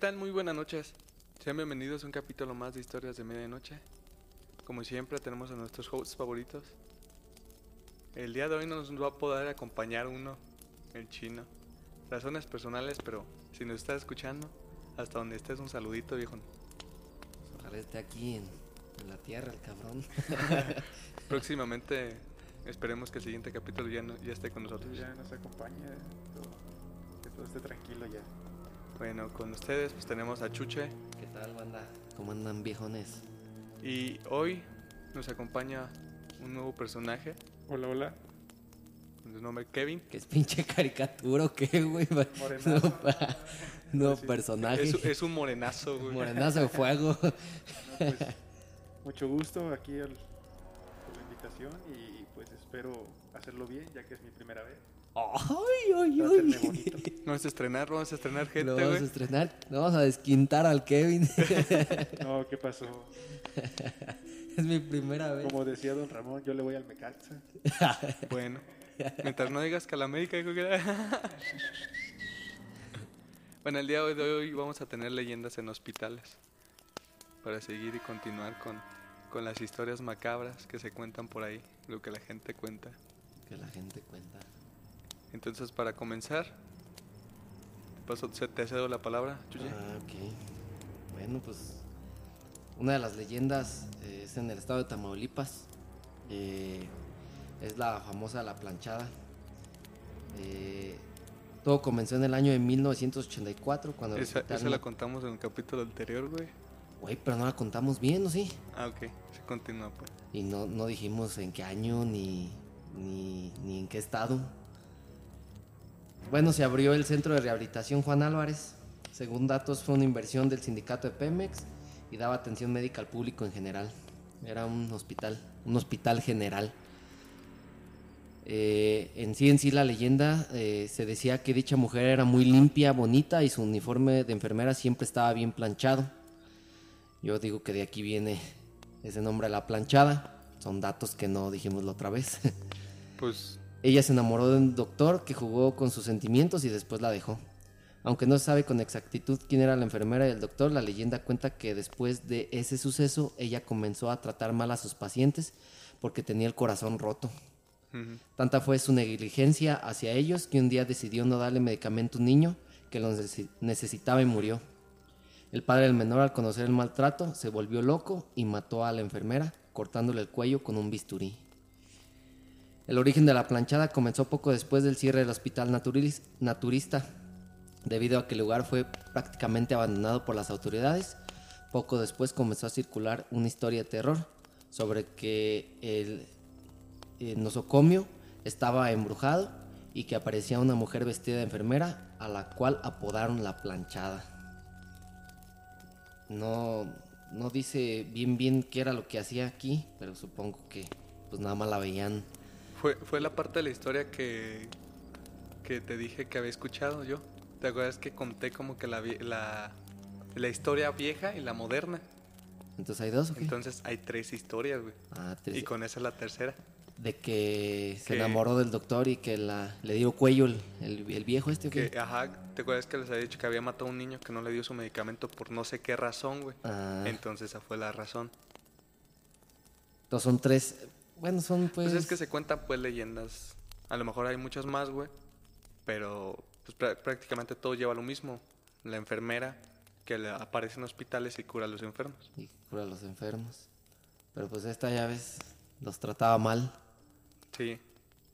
tal? Muy buenas noches. Sean bienvenidos a un capítulo más de Historias de Medianoche. Como siempre tenemos a nuestros hosts favoritos. El día de hoy no nos va a poder acompañar uno, el chino. Razones personales, pero si nos está escuchando, hasta donde estés un saludito, viejo. Ojalá esté aquí en, en la tierra el cabrón. Próximamente esperemos que el siguiente capítulo ya, no- ya esté con nosotros. ya nos acompaña, todo- que todo esté tranquilo ya. Bueno, con ustedes pues tenemos a Chuche ¿Qué tal, banda? ¿Cómo andan, viejones? y hoy nos acompaña un nuevo personaje Hola, hola. con su nombre Kevin. ¿Qué es pinche caricatura o qué, güey? Morenazo. No, pa- Nuevo personaje. Es, es un morenazo, güey. Morenazo de fuego. No, pues, mucho gusto aquí al- por la invitación y pues espero hacerlo bien ya que es mi primera vez. ¡Ay, ay, ay! Vamos a estrenar, vamos a estrenar gente, Lo vamos a estrenar. Vamos a desquintar al Kevin. No, ¿qué pasó? es mi primera vez. Como decía don Ramón, yo le voy al Mecaxa. Bueno, mientras no digas que a la América dijo que Bueno, el día de hoy vamos a tener leyendas en hospitales para seguir y continuar con, con las historias macabras que se cuentan por ahí, lo que la gente cuenta. Que la gente cuenta. Entonces, para comenzar, te, paso, te cedo la palabra, Chuye. Ah, ok. Bueno, pues una de las leyendas eh, es en el estado de Tamaulipas. Eh, es la famosa La Planchada. Eh, todo comenzó en el año de 1984 cuando Esa, esa la contamos en el capítulo anterior, güey. Güey, pero no la contamos bien, ¿o sí? Ah, ok, se continúa, pues. Y no, no dijimos en qué año ni, ni, ni en qué estado. Bueno, se abrió el centro de rehabilitación Juan Álvarez. Según datos, fue una inversión del sindicato de Pemex y daba atención médica al público en general. Era un hospital, un hospital general. Eh, en sí, en sí, la leyenda eh, se decía que dicha mujer era muy limpia, bonita y su uniforme de enfermera siempre estaba bien planchado. Yo digo que de aquí viene ese nombre, la planchada. Son datos que no dijimos la otra vez. Pues Ella se enamoró de un doctor que jugó con sus sentimientos y después la dejó. Aunque no se sabe con exactitud quién era la enfermera y el doctor, la leyenda cuenta que después de ese suceso ella comenzó a tratar mal a sus pacientes porque tenía el corazón roto. Tanta fue su negligencia hacia ellos que un día decidió no darle medicamento a un niño que lo necesi- necesitaba y murió. El padre del menor, al conocer el maltrato, se volvió loco y mató a la enfermera, cortándole el cuello con un bisturí. El origen de la planchada comenzó poco después del cierre del hospital naturista, debido a que el lugar fue prácticamente abandonado por las autoridades. Poco después comenzó a circular una historia de terror sobre que el eh, nosocomio estaba embrujado y que aparecía una mujer vestida de enfermera a la cual apodaron la planchada. no, no dice bien bien qué era lo que hacía aquí, pero supongo que pues nada más la veían. Fue, fue la parte de la historia que, que te dije que había escuchado yo. ¿Te acuerdas que conté como que la, la, la historia vieja y la moderna? Entonces hay dos, ¿o qué? Entonces hay tres historias, güey. Ah, tres. Y con esa es la tercera. De que se enamoró del doctor y que la, le dio cuello el, el- el viejo este. Que, ajá, ¿te acuerdas que les había dicho que había matado a un niño que no le dio su medicamento por no sé qué razón, güey? Ah, Entonces esa fue la razón. entonces son tres. Bueno, son pues. Pues es que se cuentan pues leyendas. A lo mejor hay muchas más, güey. Pero pues prá- prácticamente todo lleva lo mismo. La enfermera que le aparece en hospitales y cura a los enfermos. Y cura a los enfermos. Pero pues esta ya ves, los trataba mal. Sí.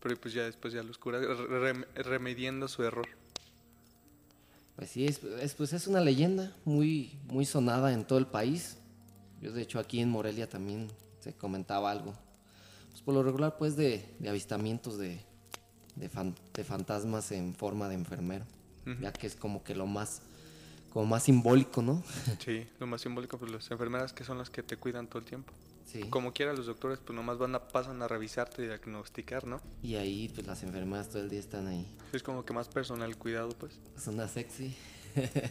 Pero pues ya después ya los cura re- rem- remediando su error. Pues sí, es, es- pues es una leyenda muy, muy sonada en todo el país. Yo de hecho aquí en Morelia también se comentaba algo. Pues por lo regular pues de, de avistamientos de, de, fan- de fantasmas en forma de enfermero. Ya que es como que lo más, como más simbólico, ¿no? Sí, lo más simbólico, pues las enfermeras que son las que te cuidan todo el tiempo. Sí. Como quiera los doctores pues nomás van a, pasan a revisarte y diagnosticar, ¿no? Y ahí pues las enfermeras todo el día están ahí. Es como que más personal cuidado, pues. Es una sexy.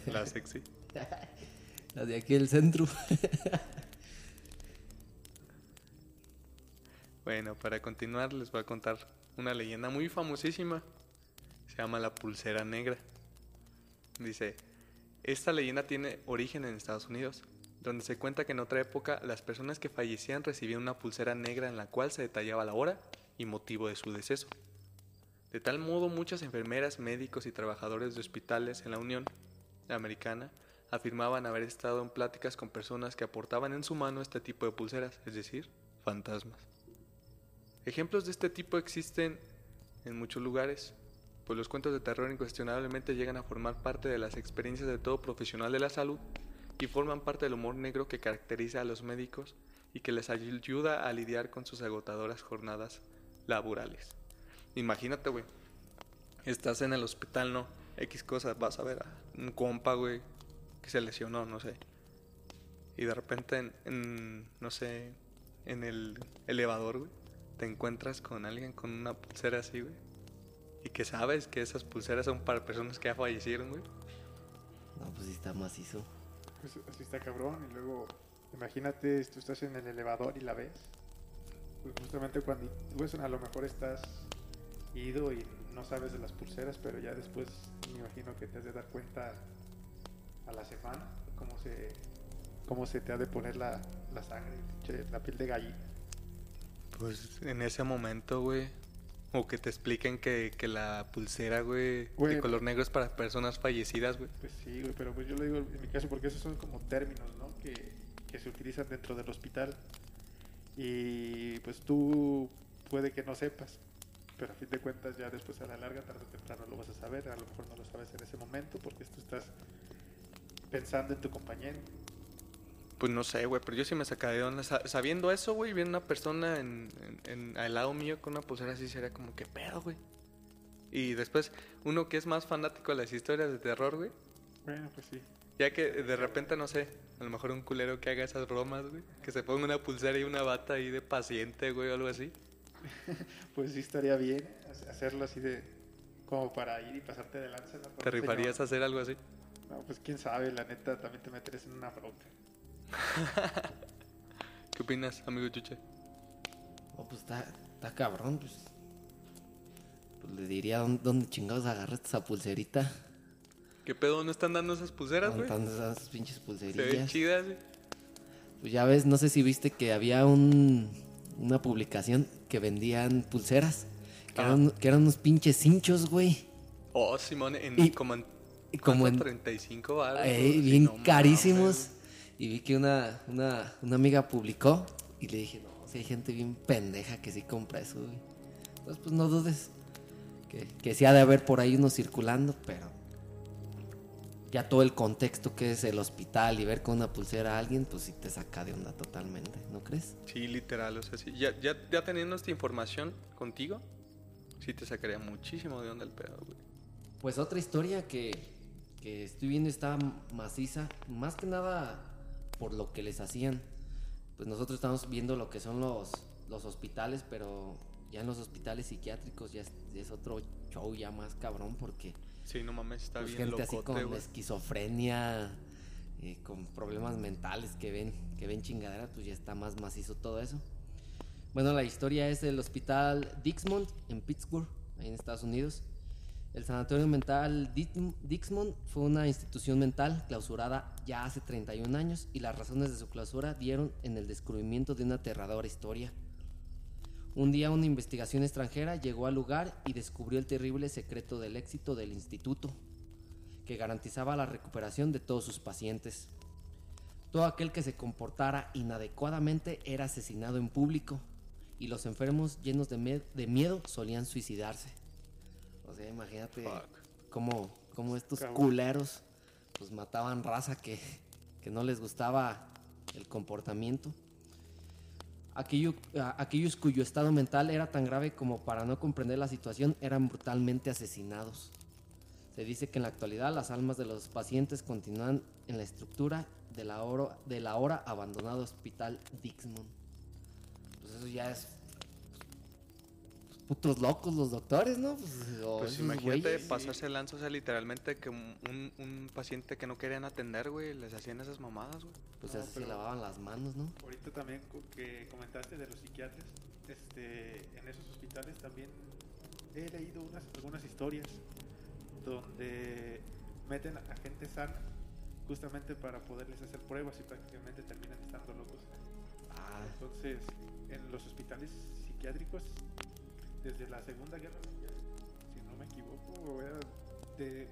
La sexy. Las de aquí del centro. Bueno, para continuar les voy a contar una leyenda muy famosísima. Se llama la pulsera negra. Dice, esta leyenda tiene origen en Estados Unidos, donde se cuenta que en otra época las personas que fallecían recibían una pulsera negra en la cual se detallaba la hora y motivo de su deceso. De tal modo, muchas enfermeras, médicos y trabajadores de hospitales en la Unión Americana afirmaban haber estado en pláticas con personas que aportaban en su mano este tipo de pulseras, es decir, fantasmas. Ejemplos de este tipo existen en muchos lugares, pues los cuentos de terror incuestionablemente llegan a formar parte de las experiencias de todo profesional de la salud y forman parte del humor negro que caracteriza a los médicos y que les ayuda a lidiar con sus agotadoras jornadas laborales. Imagínate, güey, estás en el hospital, ¿no? X cosas, vas a ver a un compa, güey, que se lesionó, no sé. Y de repente, en, en, no sé, en el elevador, güey, te encuentras con alguien con una pulsera así, güey. Y que sabes que esas pulseras son para personas que ya fallecieron, güey. No, pues sí está macizo. Pues así está cabrón. Y luego, imagínate, tú estás en el elevador y la ves. Pues justamente cuando, pues a lo mejor estás ido y no sabes de las pulseras, pero ya después me imagino que te has de dar cuenta a la semana cómo se, cómo se te ha de poner la, la sangre, che, la piel de gallina. Pues en ese momento, güey. O que te expliquen que, que la pulsera, güey, de color negro es para personas fallecidas, güey. Pues sí, güey, pero pues yo lo digo en mi caso porque esos son como términos, ¿no? Que, que se utilizan dentro del hospital. Y pues tú puede que no sepas, pero a fin de cuentas ya después a la larga, tarde o temprano lo vas a saber. A lo mejor no lo sabes en ese momento porque tú estás pensando en tu compañero. Pues no sé, güey, pero yo sí me sacaría de onda. Sa- Sabiendo eso, güey, viendo una persona en, en- en- al lado mío con una pulsera así, sería como, ¿qué pedo, güey? Y después, uno que es más fanático de las historias de terror, güey, Bueno, pues sí. ya que de repente, no sé, a lo mejor un culero que haga esas bromas, güey, que se ponga una pulsera y una bata ahí de paciente, güey, o algo así. Pues sí estaría bien ha- hacerlo así de como para ir y pasarte de lanza. ¿no? ¿Te rifarías a hacer algo así? No, pues quién sabe, la neta también te meterías en una bronca. ¿Qué opinas, amigo Chuche? No, pues está, está cabrón, pues. Pues le diría dónde, dónde chingados agarraste esa pulserita. ¿Qué pedo no están dando esas pulseras, güey? Montando esas pinches Se ven pulserillas. chidas, güey. Pues ya ves, no sé si viste que había un, una publicación que vendían pulseras. Que, Ah. eran, que eran unos pinches cinchos, güey. Oh, Simón, en, Y- como en, como en- 35 baros. Güey, bien no carísimos. Y vi que una, una, una amiga publicó y le dije, no, si hay gente bien pendeja que sí compra eso, güey. Entonces, pues no dudes que, que sí ha de haber por ahí uno circulando, pero ya todo el contexto que es el hospital y ver con una pulsera a alguien, pues sí te saca de onda totalmente, ¿no crees? Sí, literal, o sea, sí. Ya, ya, ya teniendo esta información contigo, sí te sacaría muchísimo de onda el pedo, güey. Pues otra historia que, que estoy viendo está maciza, más que nada por lo que les hacían. Pues nosotros estamos viendo lo que son los, los hospitales, pero ya en los hospitales psiquiátricos ya es, ya es otro show ya más cabrón porque Sí, no mames, está pues, bien gente así locote, con güey. esquizofrenia, eh, con problemas mentales que ven, que ven chingaderas, pues ya está más macizo todo eso. Bueno, la historia es del hospital Dixmont en Pittsburgh, ahí en Estados Unidos. El sanatorio mental Dix- Dixmont fue una institución mental clausurada ya hace 31 años y las razones de su clausura dieron en el descubrimiento de una aterradora historia. Un día una investigación extranjera llegó al lugar y descubrió el terrible secreto del éxito del instituto, que garantizaba la recuperación de todos sus pacientes. Todo aquel que se comportara inadecuadamente era asesinado en público y los enfermos llenos de miedo solían suicidarse. O sea, imagínate Fuck. cómo, cómo estos Cabrón. culeros pues mataban raza que, que no les gustaba el comportamiento. Aquello- aquellos cuyo estado mental era tan grave como para no comprender la situación eran brutalmente asesinados. Se dice que en la actualidad las almas de los pacientes continúan en la estructura de la, oro- de la ahora abandonado hospital Dixmont. Pues eso ya es... putos locos los doctores, ¿no? Pues, Pues imagínate güeyes. pasarse lanza, o sea, literalmente que un, un- paciente que no querían atender, güey, les hacían esas mamadas, güey. Pues No, así se lavaban las manos, ¿no? Ahorita también que comentaste de los psiquiatras, este, en esos hospitales también he leído unas, algunas historias donde meten a gente sana justamente para poderles hacer pruebas y prácticamente terminan estando locos. Ah, Entonces, en los hospitales psiquiátricos, desde la Segunda Guerra Mundial, si no me equivoco, era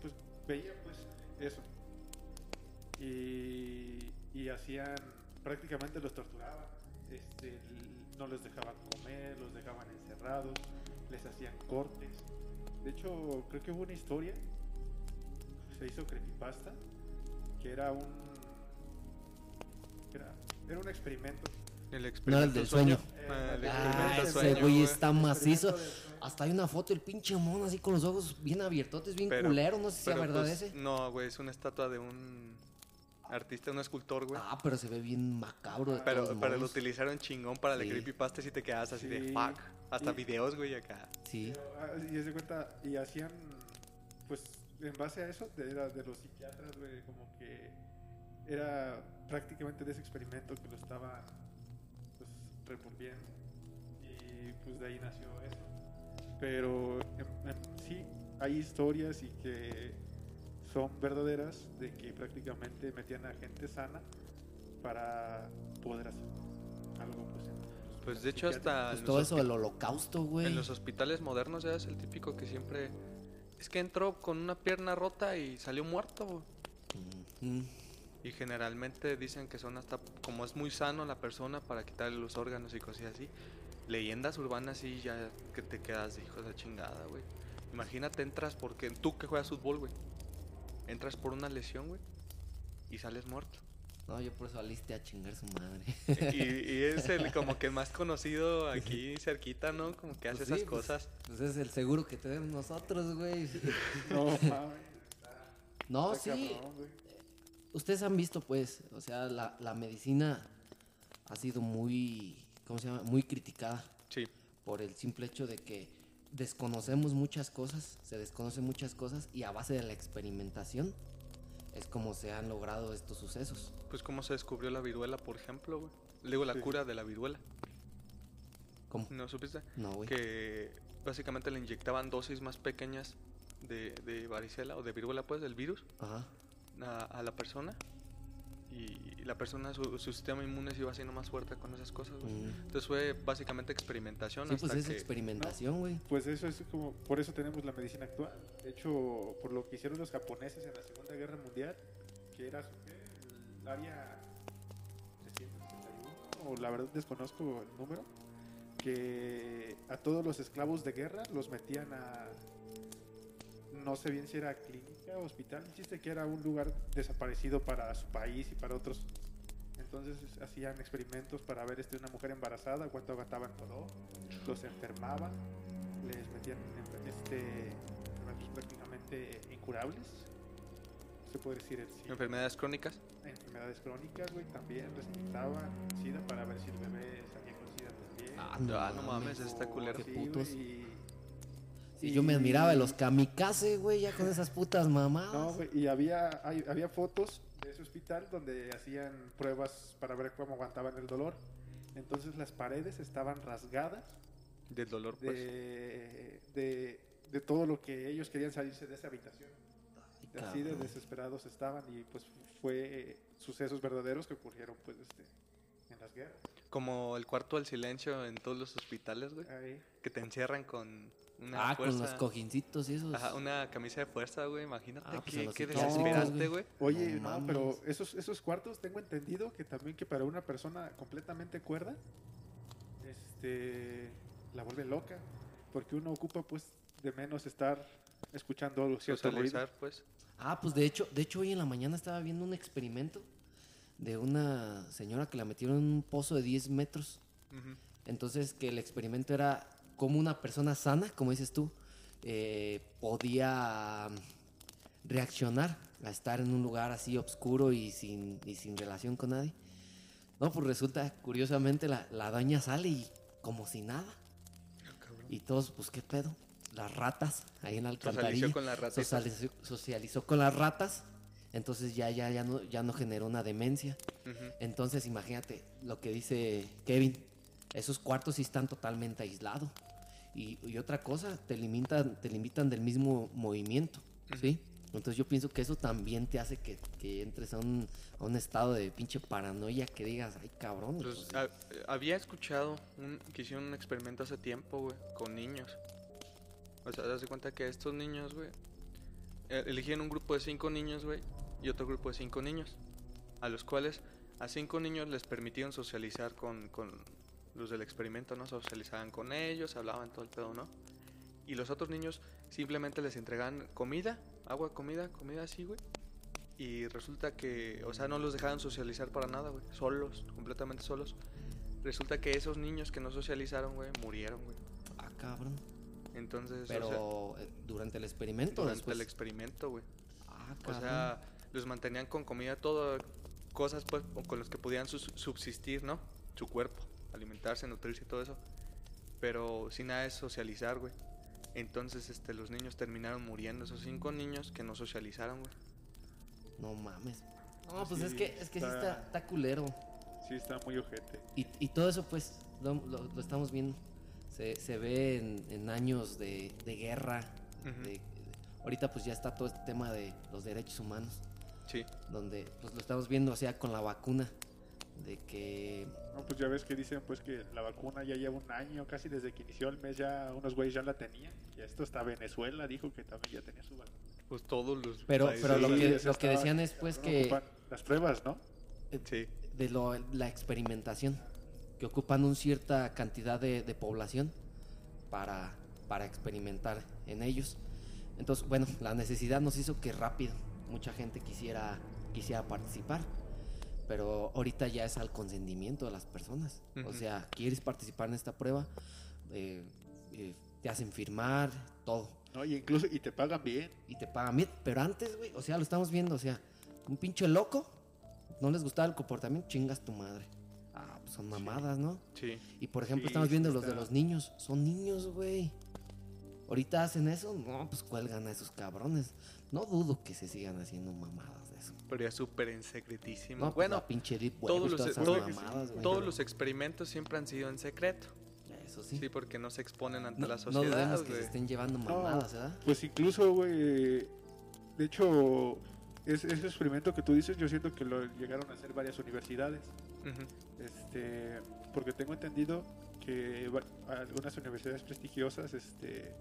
pues veía pues eso. Y, hacían, prácticamente los torturaban, este, no les dejaban comer, los dejaban encerrados, les hacían cortes. De hecho, creo que hubo una historia, se hizo creepypasta, que era un... Era, era un experimento El no experimento el del sueño. Ah, el Ah, experimento ese sueño, güey güey. está macizo. Sueño. Hasta hay una foto del pinche mono así con los ojos bien abiertotes, bien Pero- culero. No sé si sea Pero, verdad pues, ese. No, güey, es una estatua de un artista, un escultor, güey. Ah, pero se ve bien macabro de pero, todos pero lo utilizaron chingón para Sí. la creepypasta y te quedas así de Sí. fuck. Hasta Y- videos, güey, acá. Sí. Ah, Y se cuenta, y hacían, pues, en base a eso, de, era de los psiquiatras, güey, como que era prácticamente de ese experimento que lo estaban, pues, revolviendo. Y pues de ahí nació eso. Pero en- en sí, hay historias y que son verdaderas de que prácticamente metían a gente sana para poder hacer algo, pues, Pues de hecho hasta Pues todo eso del holocausto, güey. En los hospitales modernos ya es el típico que siempre... Es que entró con una pierna rota y salió muerto. güey. Ujú. Y generalmente dicen que son hasta... Como es muy sano la persona para quitarle los órganos y cosas así. Leyendas urbanas y ya que te quedas de hijo de la chingada, güey. Imagínate, entras porque... Tú que juegas fútbol, güey. Entras por una lesión, güey. Y sales muerto. No, yo por eso aliste a chingar su madre. Y, y es el como que más conocido aquí cerquita, ¿no? Como que hace Pues sí, esas pues, cosas. Pues es el seguro que tenemos nosotros, güey. No, mames. No, Está sí. cabrón, güey. Ustedes han visto, pues, o sea, la, la medicina ha sido muy, ¿cómo se llama? Muy criticada Sí. por el simple hecho de que desconocemos muchas cosas, se desconocen muchas cosas y a base de la experimentación es como se han logrado estos sucesos. Pues cómo se descubrió la viruela, por ejemplo, güey. Digo, la Sí. cura de la viruela. ¿Cómo? ¿No supiste? No, güey. Que básicamente le inyectaban dosis más pequeñas de, de varicela o de viruela, pues, del virus Ajá. A, a la persona. Y la persona, su, su sistema inmune se iba haciendo más fuerte con esas cosas, güey. Mm. Entonces fue básicamente experimentación Sí, hasta pues es que... experimentación, güey. Pues eso es como, por eso tenemos la medicina actual. De hecho, por lo que hicieron los japoneses en la Segunda Guerra Mundial, que era el área 361, o la verdad desconozco el número, que a todos los esclavos de guerra los metían a, no sé bien si era clínica o hospital, el chiste que era un lugar desaparecido para su país y para otros. Entonces hacían experimentos para ver este, una mujer embarazada, cuánto aguantaban todo, los enfermaban, les metían en- este, enfermedades prácticamente incurables, te puedo decir? El SIDA. Enfermedades crónicas. Enfermedades crónicas, güey, también les quitaban SIDA para ver si el bebé salía con SIDA también. Ah, no mames, está culero. Sí, putos. güey, y- Sí, yo me y- admiraba de los kamikaze, güey, ya con esas putas mamadas. No, güey, y había, hay- había fotos de ese hospital donde hacían pruebas para ver cómo aguantaban el dolor. Entonces las paredes estaban rasgadas Del dolor, pues. de, de, de todo lo que ellos querían salirse de esa habitación. Ay, Así de desesperados estaban y pues fue eh, sucesos verdaderos que ocurrieron pues este, en las guerras. Como el cuarto del silencio en todos los hospitales, güey. Ahí. Que te encierran con una Ah, con los cojincitos y esos. Ajá, una camisa de fuerza, güey. Imagínate Ah, pues qué, qué desesperante, güey. Oye, No no, pero esos, esos cuartos tengo entendido que también que para una persona completamente cuerda, este, la vuelve loca, porque uno ocupa pues de menos estar escuchando cierto ruido. Socializar, pues. Ah, pues de hecho, de hecho hoy en la mañana estaba viendo un experimento de una señora que la metieron en un pozo de 10 metros. Entonces, que el experimento era cómo una persona sana, como dices tú, eh, podía reaccionar a estar en un lugar así oscuro y sin, y sin relación con nadie. No, pues resulta, curiosamente, la, la daña sale y como si nada. Y todos, pues, ¿qué pedo? Las ratas, ahí en la alcantarilla. Socializó con las ratitas. Socializó, socializó con las ratas. Entonces ya, ya, ya, no, ya no generó una demencia. Entonces, imagínate lo que dice Kevin. Esos cuartos sí están totalmente aislados. Y, y otra cosa, te limitan, te limitan del mismo movimiento, ¿sí? Entonces yo pienso que eso también te hace que, que entres a un, a un estado de pinche paranoia que digas, ay cabrón. Pues, pues, ha- había escuchado un- que hicieron un experimento hace tiempo, güey, con niños. O sea, das cuenta que estos niños, güey, eh, eligían un grupo de cinco niños, güey, y otro grupo de cinco niños, a los cuales a cinco niños les permitieron socializar con, con los del experimento, ¿no? Socializaban con ellos, hablaban todo el pedo, ¿no? Y los otros niños simplemente les entregaban comida, agua, comida, comida así, güey. Y resulta que, o sea, no los dejaban socializar para nada, güey. Solos, completamente solos. Resulta que esos niños que no socializaron, güey, murieron, güey. ah, cabrón. Entonces, o sea, Pero eh, durante el experimento, durante después. el experimento, güey. Ah, O cabrón. sea, los mantenían con comida, todo, cosas pues o con las que podían subsistir, ¿no? Su cuerpo, alimentarse, nutrirse y todo eso. Pero sin nada de socializar, güey. Entonces, este, los niños terminaron muriendo, esos cinco niños que no socializaron, güey. No mames. No, pues Sí, es que, es que sí está- está, está culero. Sí, está muy ojete. Y, y todo eso, pues, lo, lo- lo estamos viendo. Se, se ve en, en años de, de guerra. Ujú. de- ahorita, pues, ya está todo este tema de los derechos humanos. Sí. Donde, pues, lo estamos viendo, o sea, con la vacuna. De que... No, pues ya ves que dicen pues que la vacuna ya lleva un año, casi desde que inició el mes ya unos güeyes ya la tenían. Y esto está Venezuela, dijo que también ya tenía su vacuna. Pues todos los Pero, países, pero lo que, que decían es, pues, que... ocupan Las pruebas, ¿no? Sí. de lo- la experimentación, que ocupan una cierta cantidad de, de población para, para experimentar en ellos. Entonces, bueno, la necesidad nos hizo que rápido mucha gente quisiera, quisiera participar, pero ahorita ya es al consentimiento de las personas. O sea, quieres participar en esta prueba, eh, eh, te hacen firmar, todo No, y incluso, y te pagan bien. y te pagan bien. Pero antes, güey, o sea, lo estamos viendo, o sea, un pinche loco, no les gustaba el comportamiento, chingas tu madre. Ah, pues son mamadas, ¿no? Sí. Y por ejemplo, Sí, estamos viendo los de los niños, son niños, güey. Ahorita hacen eso, no, pues cuelgan a esos cabrones. No dudo que se sigan haciendo mamadas. Pero ya súper en secretísimo. No, pues, bueno, la pinche deep web todos los, mamadas, güey. todos los experimentos siempre han sido en secreto. Eso sí. Sí, porque no se exponen ante no, la no sociedad. dudemos que se estén llevando mamadas, ¿verdad? Pues incluso, güey, de hecho, es- ese experimento que tú dices, yo siento que lo llegaron a hacer varias universidades. Este, porque tengo entendido que algunas universidades prestigiosas, este,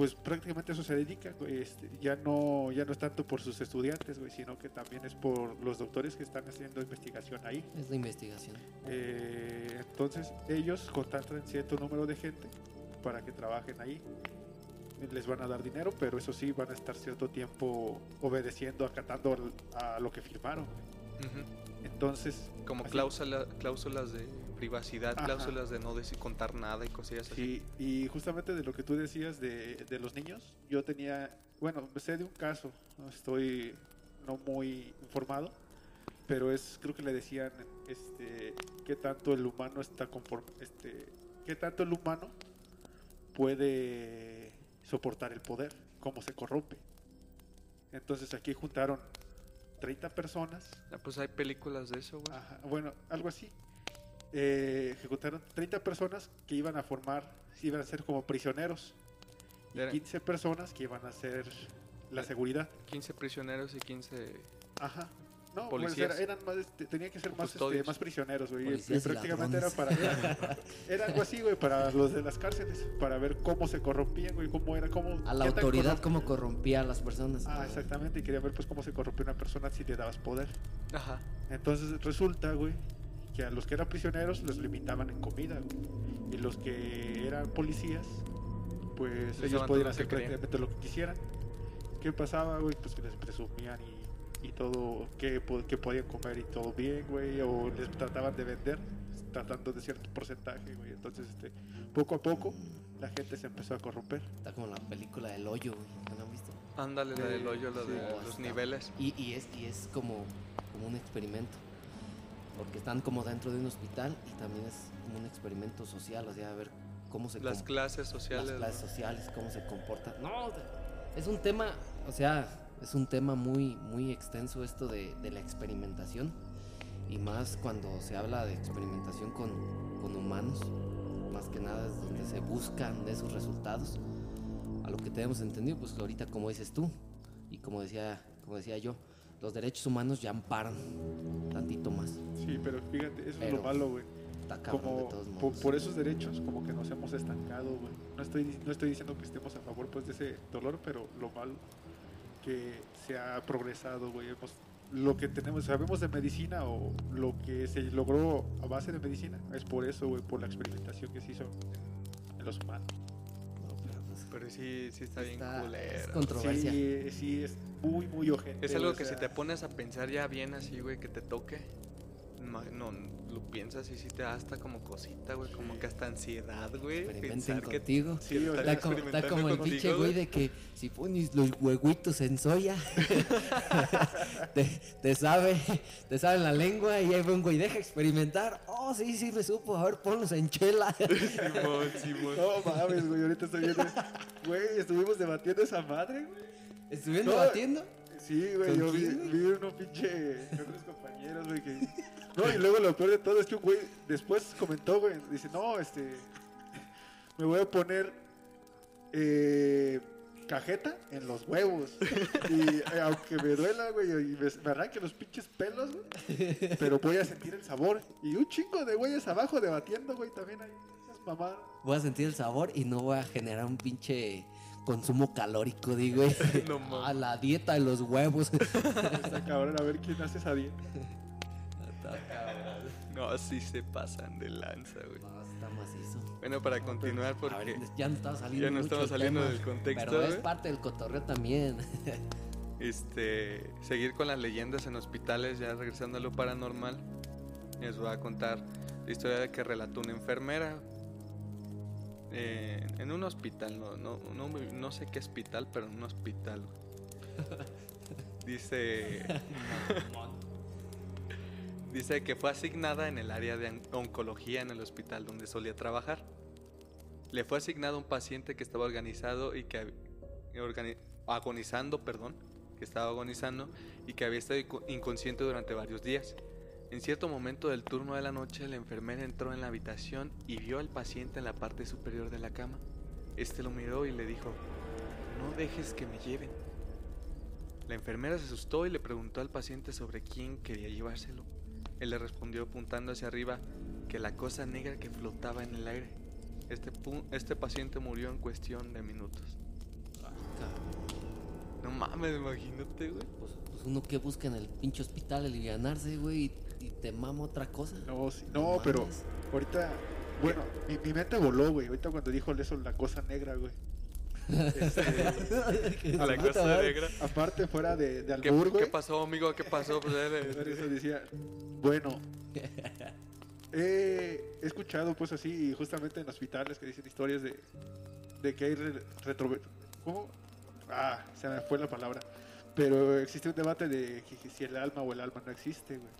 pues prácticamente eso se dedica, güey, este, ya no, ya no es tanto por sus estudiantes, güey, sino que también es por los doctores que están haciendo investigación ahí. Es la investigación. Eh, entonces ellos contratan cierto número de gente para que trabajen ahí. Les van a dar dinero, pero eso sí, van a estar cierto tiempo obedeciendo, acatando a lo que firmaron. Entonces, Como así- cláusula- cláusulas de privacidad, Ajá. cláusulas de no decir contar nada y cosillas así. Sí, y justamente de lo que tú decías de, de los niños, yo tenía, bueno, sé de un caso, estoy no muy informado, pero es, creo que le decían, este, qué tanto el humano está conforme, este, qué tanto el humano puede soportar el poder, cómo se corrompe. Entonces aquí juntaron 30 personas Ah, Pues hay películas de eso, güey. Ajá, bueno, algo así. Eh, ejecutaron 30 personas que iban a formar, iban a ser como prisioneros. Y Era- 15 personas que iban a ser la seguridad. 15 prisioneros y 15... Ajá. No, pues Policías. era- eran más, este, tenía que ser más, este, más prisioneros, güey. Y- y prácticamente era para. Era, era algo así, güey, para los de las cárceles. Para ver cómo se corrompían, güey, cómo era, cómo. A la autoridad, cómo corrompía a las personas. Ah, exactamente. Y quería ver, pues, cómo se corrompía una persona si le dabas poder. Ajá. Entonces resulta, güey, que a los que eran prisioneros los limitaban en comida, güey. Y los que eran policías, pues Les ellos podían hacer prácticamente lo que quisieran. ¿Qué pasaba, güey? Pues que les presumían y, y todo, que, po- que podían comer y todo bien, güey. O les trataban de vender, tratando de cierto porcentaje, güey. Entonces, este, poco a poco, la gente se empezó a corromper. Está como la película del hoyo, güey. ¿No la han visto? Ándale, la del hoyo, la Sí. de Oh, los está- niveles. Y, y es, y es como, como un experimento. Porque están como dentro de un hospital y también es como un experimento social, o sea, a ver cómo se Las clases sociales. las clases ¿no? sociales, cómo se comportan. No, es un tema, o sea, es un tema muy, muy extenso esto de, de la experimentación. Y más cuando se habla de experimentación con, con humanos, más que nada es donde se buscan de esos resultados. A lo que tenemos entendido, pues ahorita como dices tú, y como decía, como decía yo, los derechos humanos ya amparan tantito más. Sí, pero fíjate, eso es Pero- lo malo, güey. Está cabrón como de todos modos. por, esos derechos como que nos hemos estancado güey no estoy no estoy diciendo que estemos a favor pues de ese dolor pero lo malo que se ha progresado güey hemos lo que tenemos sabemos de medicina o lo que se logró a base de medicina es por eso güey por la experimentación que se hizo en, los humanos No, pero pues, Pero sí, sí está, bien está- culero. es controversia. sí sí es muy muy ojete Es algo que si sea, te pones a pensar ya bien así, güey, que te toque, ma- no, lo piensas y sí te da hasta como cosita, güey, como que hasta ansiedad, güey. Pensar que contigo. Sí, o sea, están Está como, está como el contigo, pinche güey de que si pones los huevitos en soya, te, te sabe, te sabe en la lengua y ahí va un güey, deja experimentar. Oh, sí, sí me supo, a ver, ponlos en chela. Simón, Simón. no mames güey ahorita estoy viendo güey estuvimos debatiendo esa madre güey Estuvieron No, debatiendo. Sí, güey, ¿Con yo vi, vi unos pinche otros compañeros, güey, que... No, y luego lo peor de todo es que un güey después comentó, güey, dice, no, este, me voy a poner eh, cajeta en los huevos. Y eh, aunque me duela, güey, y me, me arranque los pinches pelos, güey, pero voy a sentir el sabor. Y un chingo de güeyes abajo debatiendo, güey, también hay esas mamadas. Voy a sentir el sabor y no voy a generar un pinche consumo calórico, digo. No a la dieta de los huevos. Está cabrón, a ver quién hace esa dieta. No, sí se pasan de lanza, güey. No, está macizo. Bueno, para continuar, porque ver, ya no estaba saliendo. Ya no estamos saliendo tema, del contexto, Pero es güey. parte del cotorreo también. este, seguir con las leyendas en hospitales, ya regresando a lo paranormal, les voy a contar la historia de que relató una enfermera eh, en un hospital, no, no, no, no sé qué hospital, pero en un hospital. Dice, dice que fue asignada en el área de on- oncología en el hospital donde solía trabajar. Le fue asignado un paciente que estaba organizado y que organi- agonizando, perdón, que estaba agonizando y que había estado inco- inconsciente durante varios días. En cierto momento del turno de la noche, la enfermera entró en la habitación y vio al paciente en la parte superior de la cama. Este lo miró y le dijo, no dejes que me lleven. La enfermera se asustó y le preguntó al paciente sobre quién quería llevárselo. Él le respondió apuntando hacia arriba que la cosa negra que flotaba en el aire. Este, este paciente murió en cuestión de minutos. No mames, imagínate, güey. Pues, pues uno que busca en el pinche hospital alivianarse, güey, y, te mama otra cosa. No, sí, no, pero ahorita, bueno, mi, mi mente voló, güey. Ahorita cuando dijo eso, la cosa negra, güey. Este, A la cosa madre. negra. aparte, fuera de, de ¿Qué, albur, qué güey. pasó, amigo? ¿Qué pasó? Pues, eh, eso decía, bueno, he, he escuchado pues así, justamente en hospitales que dicen historias de, de que hay re- retro... ¿Cómo? Ah, se me fue la palabra. Pero existe un debate de que- que si el alma o el alma no existe, güey.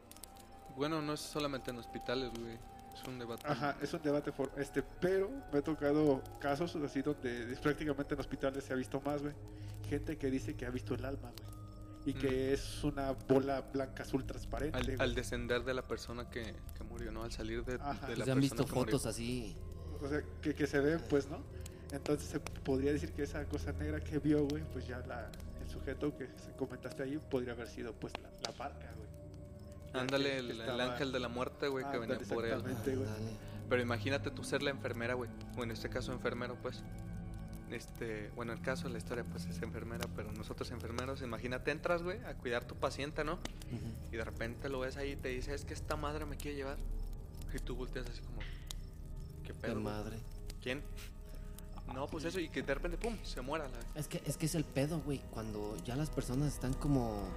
Bueno, no es solamente en hospitales, güey. Es un debate. Ajá, es un debate, for- este, pero me ha tocado casos así donde prácticamente en hospitales se ha visto más, güey. Gente que dice que ha visto el alma, güey. Y que es una bola blanca azul transparente. Al, descender de la persona que, que murió, ¿no? Al salir de, de Pues la se han visto persona murió. fotos así. O sea, que, que se ven, pues, ¿no? Entonces se podría decir que esa cosa negra que vio, güey, pues ya la, el sujeto que se comentaste ahí podría haber sido, pues, la, la barca, güey. Ya Ándale, el, ángel de la muerte, güey, que Ándale, venía por él. Pero imagínate tú ser la enfermera, güey. O en este caso, enfermero, pues. Este, bueno, el caso de la historia, pues es enfermera, pero nosotros enfermeros, imagínate, entras, güey, a cuidar tu paciente, ¿no? Y de repente lo ves ahí y te dice, es que esta madre me quiere llevar. Y tú volteas así como, ¿qué pedo? güey? madre. ¿Quién? No, pues eso, y que de repente, pum, se muera la. Es que, es que es el pedo, güey. Cuando ya las personas están como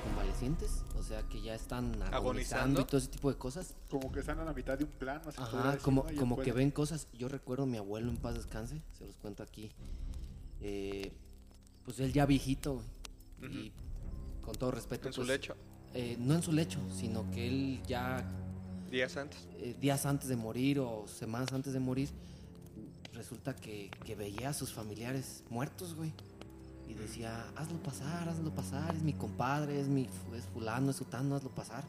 convalecientes, o sea, que ya están agonizando, Agonizando. y todo ese tipo de cosas. Como que están a la mitad de un se podría Ajá, decir, como, como que ven cosas. Yo recuerdo a mi abuelo en paz descanse, se los cuento aquí. Eh, pues él ya viejito, güey. Y con todo respeto. En su pues, lecho, eh, no en su lecho, sino que él ya días antes. eh, días antes de morir o semanas antes de morir, resulta que, que veía a sus familiares muertos, güey. Y decía, hazlo pasar, hazlo pasar, es mi compadre, es mi es fulano, es sutano, hazlo pasar.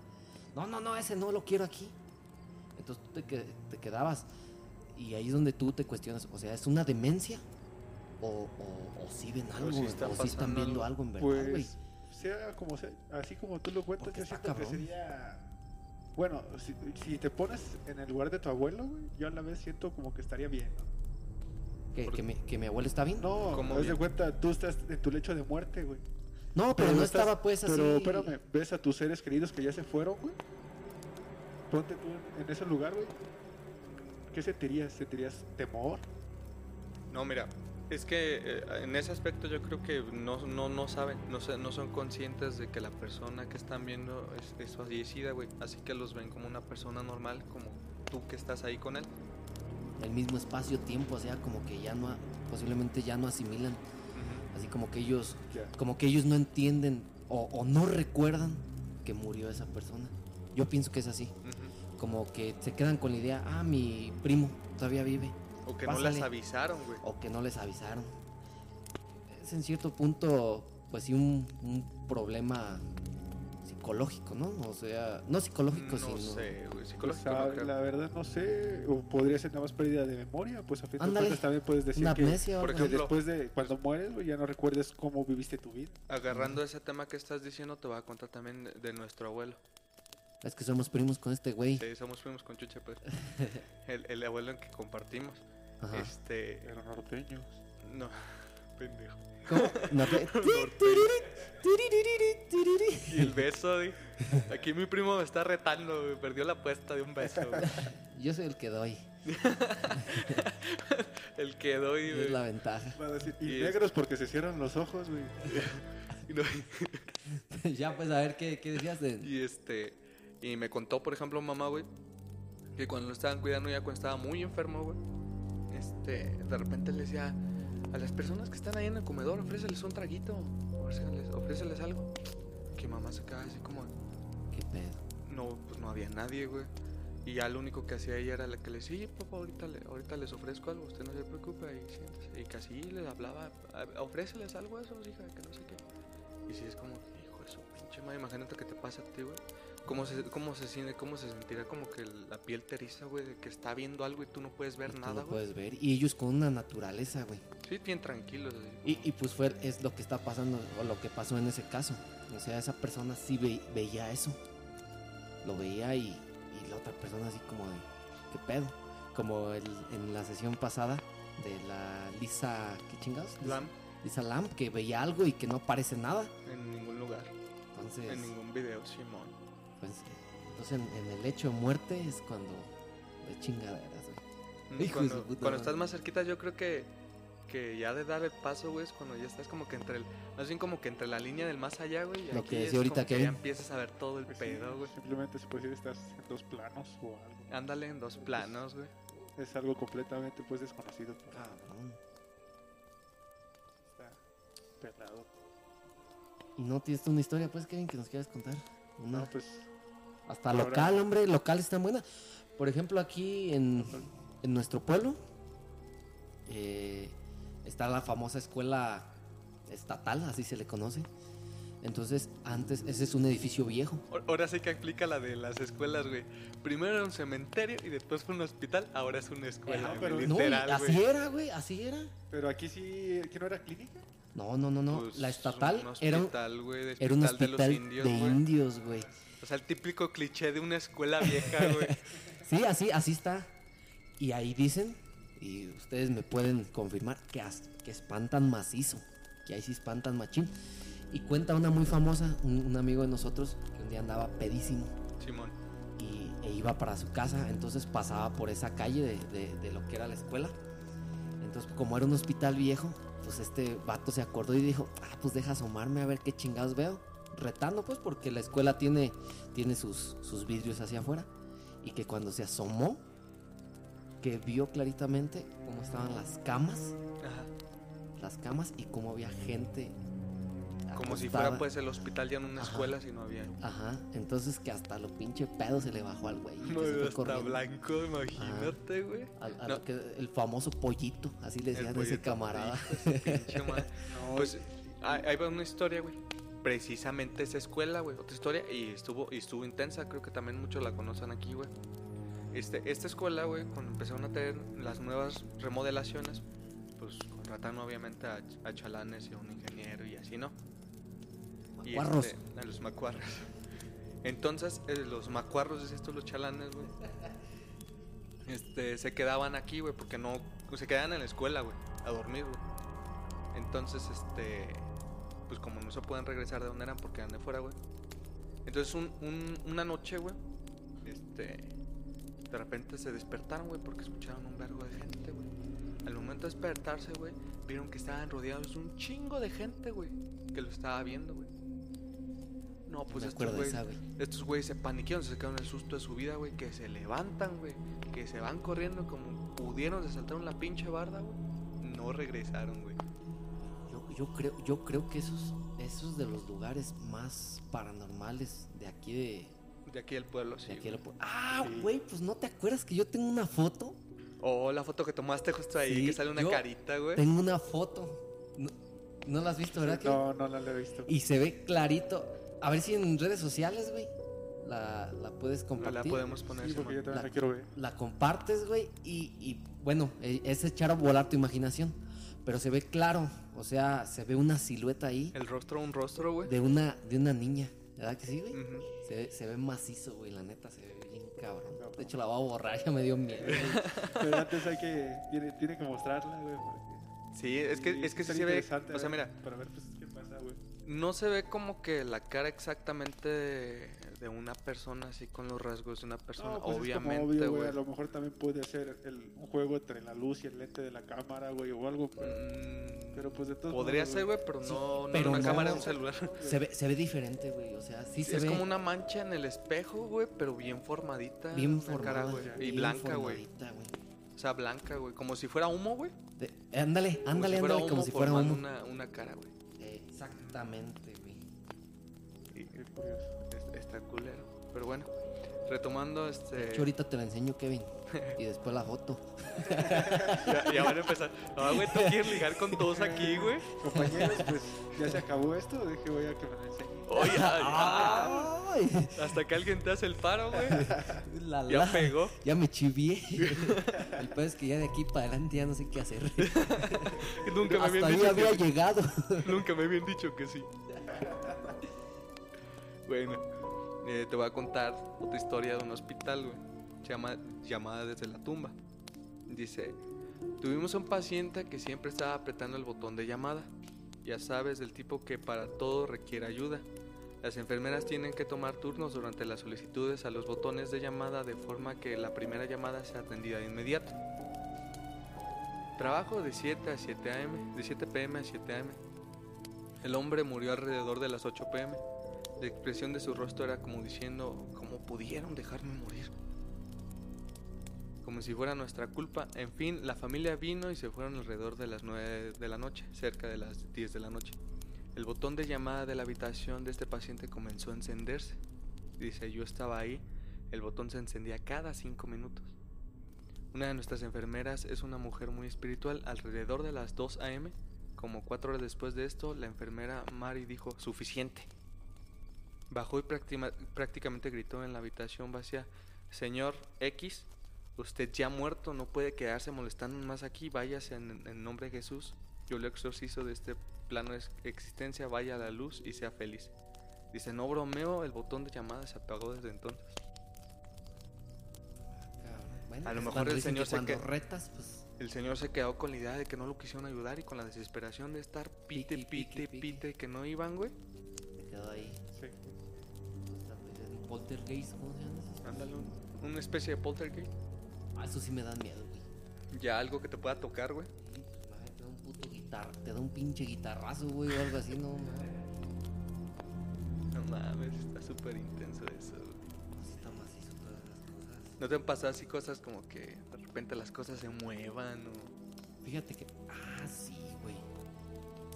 No, no, no, ese no lo quiero aquí. Entonces tú te, que- te quedabas. Y ahí es donde tú te cuestionas, o sea, ¿es una demencia? ¿O, o, o sí ven algo? ¿O sí están viendo algo? en verdad, güey? Pues, sea como sea, así como tú lo cuentas, yo siento que cabrón. sería... Bueno, si, si te pones en el lugar de tu abuelo, güey, yo a la vez siento como que estaría bien, ¿no? ¿Que, que mi, que mi abuelo está bien? No, ¿Cómo haz de cuenta, tú estás en tu lecho de muerte, güey. No, pero, no estás- estaba pues así. Pero espérame, ves a tus seres queridos que ya se fueron, güey. Ponte tú en, ese lugar, güey. ¿Qué sentirías? ¿Sentirías temor? No, mira, es que eh, en ese aspecto yo creo que no, no, no saben, no, se- no son conscientes de que la persona que están viendo es, es fallecida, güey. Así que los ven como una persona normal, como tú que estás ahí con él. El mismo espacio-tiempo, o sea, como que ya no, posiblemente ya no asimilan, así como que ellos, como que ellos no entienden o, o no recuerdan que murió esa persona. Yo pienso que es así, como que se quedan con la idea, ah, mi primo todavía vive, O que no les avisaron, güey. o que no les avisaron. Es en cierto punto, pues sí, un, un problema psicológico, ¿no? O sea, no psicológico, No sino... sé, güey, Pues, psicológico ah, no creo. la verdad no sé, o podría ser nada más pérdida de memoria, pues a fin de cuentas también puedes decir Una que, amnesia o por ejemplo- después de cuando mueres, güey, ya no recuerdes cómo viviste tu vida. Agarrando ese tema que estás diciendo, te voy a contar también de, de nuestro abuelo. Es que somos primos con este güey. Sí, somos primos con Chuche, pues. el, el abuelo en que compartimos. Ajá. Este. Pero norteños. No, pendejo. ¿Cómo? No te- Y el beso, güey. Aquí mi primo me está retando, güey. Perdió la apuesta de un beso, güey. Yo soy el que doy, El que doy, y güey. es la ventaja. Va a decir, y, Y es- negros porque se cierran los ojos, güey. Y no- ya, pues, a ver, ¿qué, qué decías de...? Y este. Y me contó, por ejemplo, mamá, güey. Que cuando lo estaban cuidando, ya cuando estaba muy enfermo, güey. Este. De repente le decía. A las personas que están ahí en el comedor, ofréceles un traguito. Ofréceles, ofréceles algo. Que mamá se quedaba así como. ¿Qué pedo? No, pues no había nadie, güey. Y ya lo único que hacía ella era la que le decía, "Sí, papá, ahorita, le- ahorita les ofrezco algo, usted no se preocupe, ahí siéntese. Y casi les hablaba, "A- ofréceles algo a esos, hija, que no sé qué. Y si es como, hijo de su pinche madre, imagínate que te pasa a ti, güey. ¿Cómo se, cómo se siente, cómo se sentirá como que la piel te eriza, güey, de que está viendo algo y tú no puedes ver Y nada, no güey? puedes ver. Y ellos con una naturaleza, güey. Sí, bien tranquilos. Y, y pues fue, es lo que está pasando, o lo que pasó en ese caso. O sea, esa persona sí ve- veía eso. Lo veía y, y la otra persona así como de, ¿qué pedo? Como el- en la sesión pasada de la Lisa, ¿qué chingados? Lam, Lisa Lam, que veía algo y que no aparece nada. en ningún lugar, Entonces, en ningún video, Simón. Pues, entonces en, en el hecho de muerte es cuando de chingaderas, güey. Hijo de cuando, su puta cuando estás más cerquita, yo creo que, que ya de dar el paso, güey, es cuando ya estás como que entre el. Más bien como que entre la línea del más allá, güey. y Lo aquí que es decía ahorita que ya empiezas a ver todo el Pues pedo, güey. Simplemente se puede decir estás en dos planos o algo. Ándale en dos planos, güey. Es algo completamente pues desconocido. para- Cabrón. Está pelado. ¿Y no tienes una historia, pues, Kevin, que nos quieras contar? Una. No, pues Hasta Ahora- local, hombre, local está buena. Por ejemplo, aquí en, en nuestro pueblo eh, está la famosa escuela estatal, así se le conoce. Entonces, antes, ese es un edificio viejo. Ahora- sí que aplica la de las escuelas, güey. Primero era un cementerio y después fue un hospital, ahora es una escuela, güey, pero- No, literal, así güey. era, güey, así era. Pero aquí sí, ¿que no era clínica? No, no, no, no. Pues, la estatal un era un, hospital, güey, de era un hospital hospital de los indios, de güey. indios, güey. O sea, el típico cliché de una escuela vieja, güey. Sí, así, así está. Y ahí dicen, y ustedes me pueden confirmar, que, as- que espantan macizo. Que ahí sí espantan machín. Y cuenta una muy famosa, un, un amigo de nosotros, que un día andaba pedísimo Simón. y, e iba para su casa. Entonces pasaba por esa calle de, de- de lo que era la escuela. Entonces, como era un hospital viejo, pues este vato se acordó y dijo, ah, pues deja asomarme a ver qué chingados veo. Retando, pues, porque la escuela tiene, tiene sus, sus vidrios hacia afuera. Y que cuando se asomó, que vio claritamente cómo estaban las camas, Ajá. las camas y cómo había gente. Como si fuera pues el hospital ya en una Ajá. escuela, si no había. Ajá, entonces que hasta lo pinche pedo se le bajó al güey. No, hasta corriendo. blanco, imagínate, güey. No. el famoso pollito, así le decían a ese camarada. pinche. No, Pues ahí va una historia, güey. Precisamente esa escuela, güey. Otra historia y estuvo, y estuvo intensa. Creo que también muchos la conocen aquí, güey. Este, esta escuela, güey, cuando empezaron a tener las nuevas remodelaciones, pues contratan obviamente a, ch- a chalanes y a un ingeniero y así, ¿no? Y este, a los macuarros. Entonces, eh, los macuarros, es esto, los chalanes, güey. Este, se quedaban aquí, güey, porque no. Se quedaban en la escuela, güey, a dormir, güey. Entonces, este. Pues como no se pueden regresar de donde eran porque eran de fuera, güey. Entonces, un, un- una noche, güey, este. De repente se despertaron, güey, porque escucharon un vergo de gente, güey. Al momento de despertarse, güey, vieron que estaban rodeados de un chingo de gente, güey, que lo estaba viendo, güey. No, pues estos güeyes estos güeyes se paniquearon, se sacaron el susto de su vida, güey, que se levantan, güey, que se van corriendo como pudieron, se saltaron la pinche barda, güey. No regresaron, güey. Yo, creo, yo creo que esos, esos de los lugares más paranormales de aquí de, De aquí del pueblo, de sí. aquí Ah, Sí. güey, pues no te acuerdas que yo tengo una foto. Oh, la foto que tomaste justo ahí, Sí, que sale una yo carita, güey. Tengo una foto. No, ¿no la has visto, ¿verdad? que? no, no la he visto. Y se ve clarito. A ver si en redes sociales, güey, la, la puedes No compartir. la podemos poner, Sí, porque yo también La- la quiero ver. la compartes, güey, y, y, bueno, e- es echar a volar tu imaginación. Pero se ve claro, o sea, se ve una silueta ahí El rostro, un rostro, güey. de una, de una niña. ¿Verdad que sí, güey? Se, ve, se ve macizo, güey, la neta, se ve bien cabrón. De hecho, la voy a borrar, ya me dio miedo. güey. Pero antes hay que, tiene, tiene que mostrarla, güey. porque Sí, es que, es que sí se ve. interesante, O sea, mira, Para ver pues, qué pasa, güey. no se ve como que la cara exactamente de, una persona así con los rasgos de una persona, No, pues es como obviamente, obvio, güey. A lo mejor también puede ser el, un juego entre la luz y el lente de la cámara, güey, o algo. Pero, Mm, pero, pues de todos Podría modos, ser, güey, pero Sí, no, no pero en una no. cámara de un celular. Se ve, se ve diferente, güey, o sea, sí Sí, se es ve como una mancha en el espejo, güey, pero bien formadita. bien formada. güey, Y bien blanca, güey. O sea, blanca, güey. Como si fuera humo, güey. De- Ándale, Como ándale, si fuera ándale, como humo si fuera uno. Una, una cara, güey. Exactamente, güey. Qué curioso. Es- está culero. Pero bueno, retomando De este. hecho, ahorita te la enseño, Kevin. Y después la foto. Ya, ya van a empezar. No, güey, tú quieres ligar con todos aquí, güey. Compañeros, pues ya se acabó esto. Deje, voy a que me lo enseñe. Oye, hasta que alguien te hace el paro, güey. La, Ya la. pegó. Ya me chivié. El peor es que ya de aquí para adelante ya no sé qué hacer. Nunca me Hasta habían dicho había que sí. llegado. Nunca me habían dicho que sí. Bueno, eh, te voy a contar otra historia de un hospital, güey. Llama Llamada desde la tumba. Dice, tuvimos un paciente que siempre estaba apretando el botón de llamada. Ya sabes, del tipo que para todo requiere ayuda. Las enfermeras tienen que tomar turnos durante las solicitudes a los botones de llamada de forma que la primera llamada sea atendida de inmediato. trabajo de 7 a 7 am, de 7 pm a 7 am. El hombre murió alrededor de las 8 pm. La expresión de su rostro era como diciendo, ¿cómo pudieron dejarme morir? Como si fuera nuestra culpa. En fin, la familia vino y se fueron alrededor de las 9 de la noche, cerca de las 10 de la noche. El botón de llamada de la habitación de este paciente comenzó a encenderse. Dice, yo estaba ahí, el botón se encendía cada 5 minutos. Una de nuestras enfermeras es una mujer muy espiritual. Alrededor de las 2 a.m., como cuatro horas después de esto, la enfermera Mari dijo, suficiente. Bajó y prácticamente gritó en la habitación vacía, Señor X, usted ya muerto, no puede quedarse molestando más aquí, váyase en, en nombre de Jesús. Yo lo exorcizo de este plano de ex- existencia, vaya a la luz y sea feliz. Dice, no bromeo, el botón de llamada se apagó desde entonces. Bueno, A lo pues mejor el señor se cuando que- retas, pues El señor se quedó con la idea de que no lo quisieron ayudar y con la desesperación de estar pite, pite, pique, pite, pique. que no iban, güey. te quedó ahí. Poltergeist, ¿cómo se llama? Ándale, un- una especie de poltergeist. Ah, eso sí me da miedo, güey. Ya algo que te pueda tocar, güey. Sí, pues, te da un puto guitar, te da un pinche guitarrazo, güey, o algo así, no, mames. No mames, está súper intenso eso, güey. Así está macizo todas las cosas. ¿No te han pasado así cosas como que de repente las cosas se muevan o... Fíjate que. Ah, sí, güey.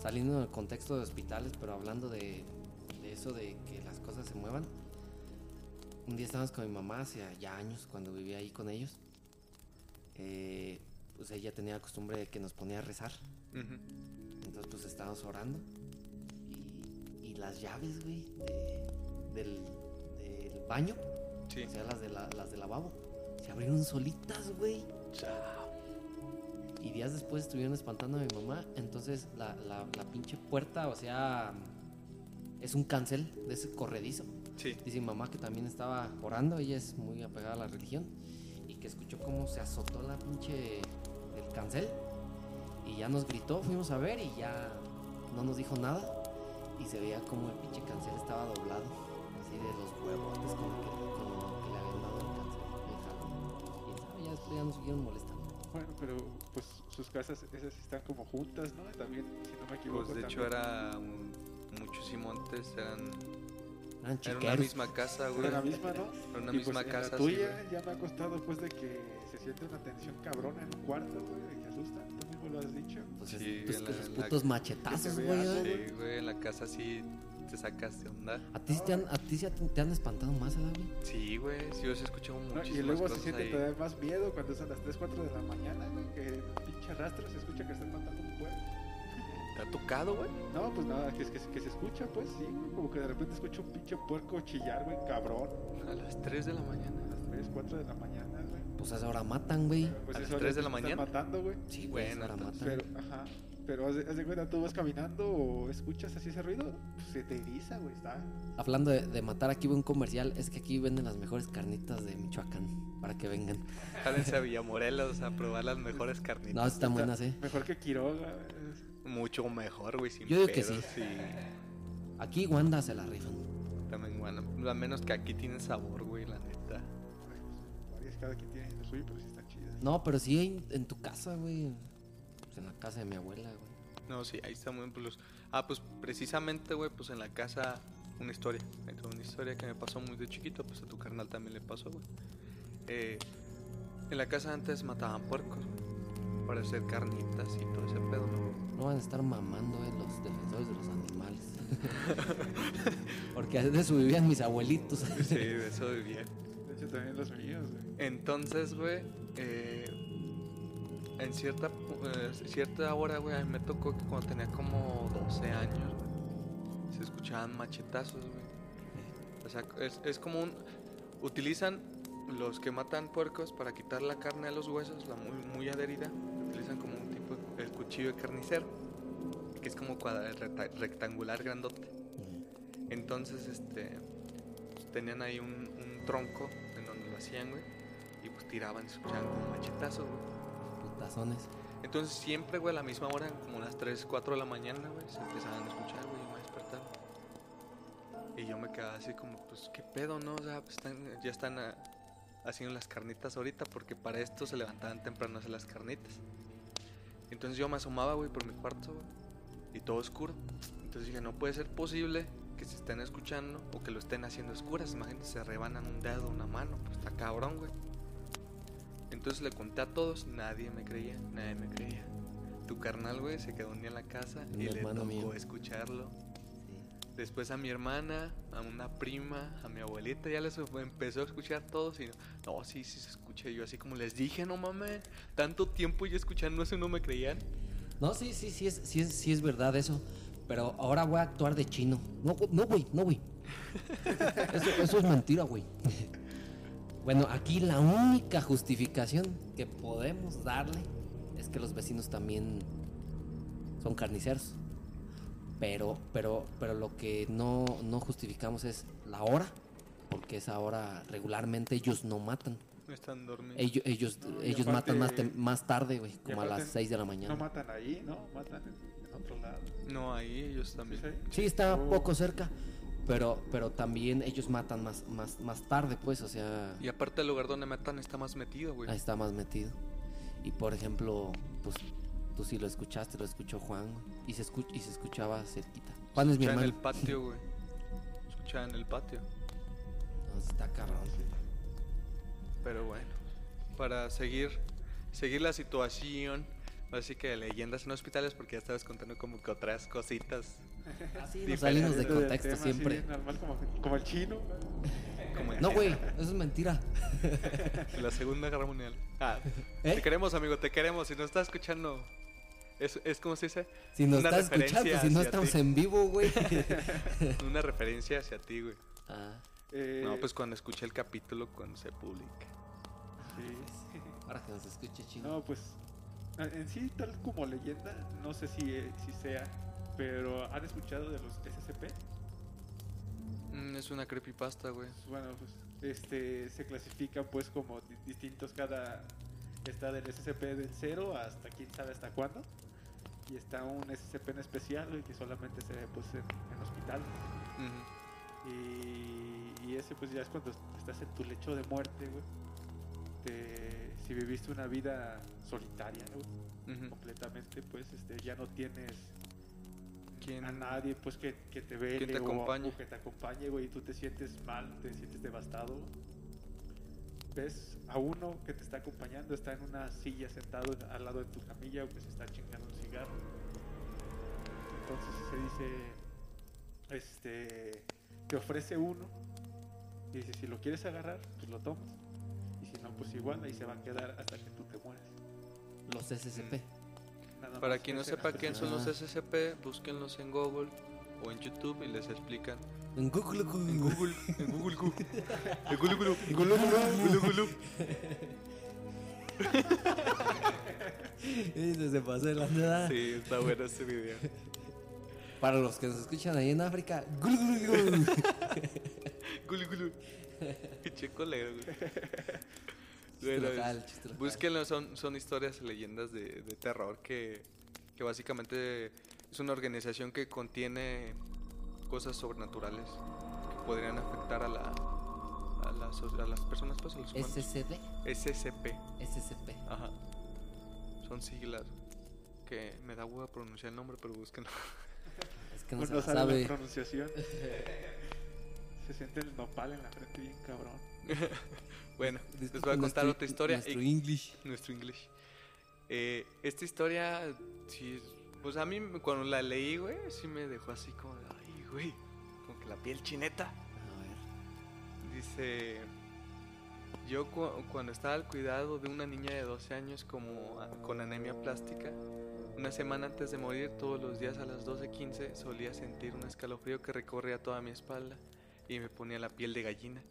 Saliendo del contexto de hospitales, pero hablando de, de eso de que las cosas se muevan. Un día estábamos con mi mamá hace ya años, cuando vivía ahí con ellos. Eh, pues ella tenía la costumbre de que nos ponía a rezar. Entonces, pues estábamos orando. Y, y las llaves, güey, de- del, del baño, Sí. o sea, las de, la, las de lavabo, se abrieron solitas, güey. Chao. Y días después estuvieron espantando a mi mamá. Entonces la, la, la pinche puerta, o sea, es un cancel de ese corredizo. Sí. Dice mi mamá que también estaba orando, ella es muy apegada a la religión. Y que escuchó cómo se azotó la pinche el cancel. Y ya nos gritó, fuimos a ver y ya no nos dijo nada. Y se veía como el pinche cancel estaba doblado. Así de los huevotes con lo que, con lo que le habían dado el cancel. Y ya después ya nos siguieron molestando. Bueno, pero pues sus casas esas están como juntas, ¿no? También, si no me equivoco. Pues de hecho también. era un- muchos y montes, eran... Eran Era chiqueros. una misma casa, güey. Era la misma, ¿no? Era una y misma pues, casa, la sí, tuya güey. ya me ha costado pues de que se siente una tensión cabrona en un cuarto, güey, de que asusta. Tú mismo lo has dicho. Pues Sí, es- pues, la- esos en la- putos machetazos, güey. ¿eh? Sí, güey, en la casa sí te sacas de onda. ¿A ti, sí te han, a ti sí te, te han espantado más, ¿verdad, güey? Sí, güey, sí, yo sí he escuchado ¿no? muchísimas Y luego se siente ahí. todavía más miedo cuando son las 3, 4 de la mañana, güey, que el pinche rastro se escucha que están matando un pueblo. ¿Te ha tocado, güey? No, pues nada, que, que, que se escucha, pues sí, güey, como que de repente escucho un pinche puerco chillar, güey, cabrón. A las 3 de la mañana. A las 3, 4 de la mañana, güey. Pues a esa hora matan, güey. Pues ¿A las eso 3 de la están mañana? matando, güey. Sí, güey, a matan. Pero, ajá. Pero haz de, haz de cuenta, tú vas caminando o escuchas así ese ruido, pues se te eriza, güey, está. Hablando de, de matar, aquí veo un comercial. Es que aquí venden las mejores carnitas de Michoacán. Para que vengan. Jálense a Villamorelos a probar las mejores carnitas. No, están buenas, ¿eh? Mejor que Quiroga. Mucho mejor, güey, sin Yo digo que pedos, sí. Aquí Wanda se la rifan. También, bueno, a menos que aquí tienen sabor, güey, la neta. Varias, cada quien tiene lo suyo, pero sí están chidas. No, pero sí en, en tu casa, güey. Pues en la casa de mi abuela, güey. No, sí, ahí está muy bien. Pues los- Ah, pues precisamente, güey, pues en la casa, una historia. Una historia que me pasó muy de chiquito, pues a tu carnal también le pasó, güey. Eh, en la casa antes mataban puercos, güey, para hacer carnitas y todo ese pedo, ¿no? No van a estar mamando, eh, los defensores de los animales. Porque de eso vivían mis abuelitos. Sí, de eso vivía. De hecho, también los míos, güey. Entonces, güey, eh, en cierta, eh, cierta hora, güey, a mí me tocó que cuando tenía como 12 años, güey, se escuchaban machetazos, güey. O sea, es, es como un... Utilizan los que matan puercos para quitar la carne a los huesos, la muy, muy adherida. Cuchillo de carnicero, que es como cuadra- rectangular grandote. Entonces, este, pues, tenían ahí un, un tronco en donde lo hacían, güey. Y pues tiraban, se escuchaban como machetazos, güey. Putazones. Entonces siempre, güey, a la misma hora, como las 3, 4 de la mañana, güey, se empezaban a escuchar, güey, yo me despertaba. Y yo me quedaba así como, pues, ¿qué pedo, no? O sea, pues están, ya están ah, haciendo las carnitas ahorita, porque para esto se levantaban temprano a hacer las carnitas. Entonces yo me asomaba, güey, por mi cuarto, güey, y todo oscuro. Entonces dije, no puede ser posible que se estén escuchando o que lo estén haciendo oscuras. Imagínate, se rebanan un dedo, una mano, pues está cabrón, güey. Entonces le conté a todos, nadie me creía, nadie me creía. Tu carnal, güey, se quedó un día en la casa y le tocó mío. escucharlo. Después a mi hermana, a una prima, a mi abuelita, ya les empezó a escuchar todos y no, sí, sí se escucha. Yo así como les dije, no mames, tanto tiempo ya escuchando eso no me creían. No, sí, sí, sí es, sí, es, sí es verdad eso. Pero ahora voy a actuar de chino. No, no, güey, no, güey. Eso, eso es mentira, güey. Bueno, aquí la única justificación que podemos darle es que los vecinos también son carniceros. Pero, pero, pero lo que no, no justificamos es la hora, porque esa hora regularmente ellos no matan. Están dormidos. Ellos, ellos, No, ellos aparte- matan más, tem- más tarde, güey, como a las aparte, 6 de la mañana. No matan ahí, ¿no? Matan en, otro lado. No, ahí ellos también. Sí, sí. Sí, está Oh. poco cerca, pero, pero también ellos matan más, más, más tarde, pues, o sea, Y aparte el lugar donde matan está más metido, güey. ahí está más metido. Y por ejemplo, pues tú sí lo escuchaste, lo escuchó Juan, güey, y se, escuch y se escuchaba cerquita. Juan es mi Escuchaba en hermano. el patio, güey. Escuchaba en el patio. No, está cabrón. Pero bueno, para seguir, seguir la situación, así que leyendas en hospitales, porque ya estabas contando como que otras cositas. Así nos salimos de contexto tema, siempre. sí, normal, como, como el chino. Como No, güey, eso es mentira. la Segunda Guerra Mundial. Ah, ¿Eh? te queremos, amigo, te queremos. Si nos estás escuchando, es, es como se dice, Si nos Una estás referencia escuchando, si no estamos ti. en vivo, güey. una referencia hacia ti, güey. Ah, Eh, No, pues cuando escuché el capítulo cuando se publica. sí. para que nos escuche chino. No, pues en sí, tal como leyenda, no sé si, eh, si sea, pero ¿han escuchado de los SCP? Mm, es una creepypasta, güey. Bueno, pues este se clasifican pues como di- distintos cada está del SCP del 0 hasta quién sabe hasta cuándo y está un SCP en especial que solamente se ve pues en, en hospital Ujú. y, y ese pues ya es cuando estás en tu lecho de muerte güey Te- si viviste una vida solitaria completamente pues este ya no tienes ¿Quién? a nadie pues que, que te vele te o- que te acompañe, güey, y tú te sientes mal, te sientes devastado. Ves a uno que te está acompañando, está en una silla sentado en- al lado de tu camilla, o que se está chingando Entonces se dice, este, te ofrece uno, y dice, si lo quieres agarrar, pues lo tomas. Y si no, pues igual, ahí se va a quedar hasta que tú te mueras. Los SCP. Nada Para quien no sepa en quién son los. SCP, búsquenlos en Google o en YouTube y les explican. En Google, En Google, en Google, en Google, en Google, Google, En Google, Google, Google. Y se pasó de la nada. Sí, está bueno ese video. Para los que nos escuchan ahí en África. Gulu, gulu, gulu. Google, Google. Pinche colega, Bueno, local. Búsquenlo, son, son historias y leyendas de, de terror que, que básicamente es una organización que contiene cosas sobrenaturales que podrían afectar a, la, a, la so- a las personas, pues a los humanos. SCD. SCP. SCP. Ajá. Son siglas que me da hueva pronunciar el nombre, pero búsquenlo. Es que no Uno se la sabe la pronunciación. se siente el nopal en la frente bien cabrón. Bueno, les voy a contar nuestro- otra historia. Nuestro y- English. nuestro English. Eh, esta historia, sí, pues a mí cuando la leí, güey, sí me dejó así como, de, ay, güey, como que la piel chineta. Dice, yo cu- cuando estaba al cuidado de una niña de 12 años como a- con anemia plástica, una semana antes de morir, todos los días a las 12.15 solía sentir un escalofrío que recorría toda mi espalda y me ponía la piel de gallina.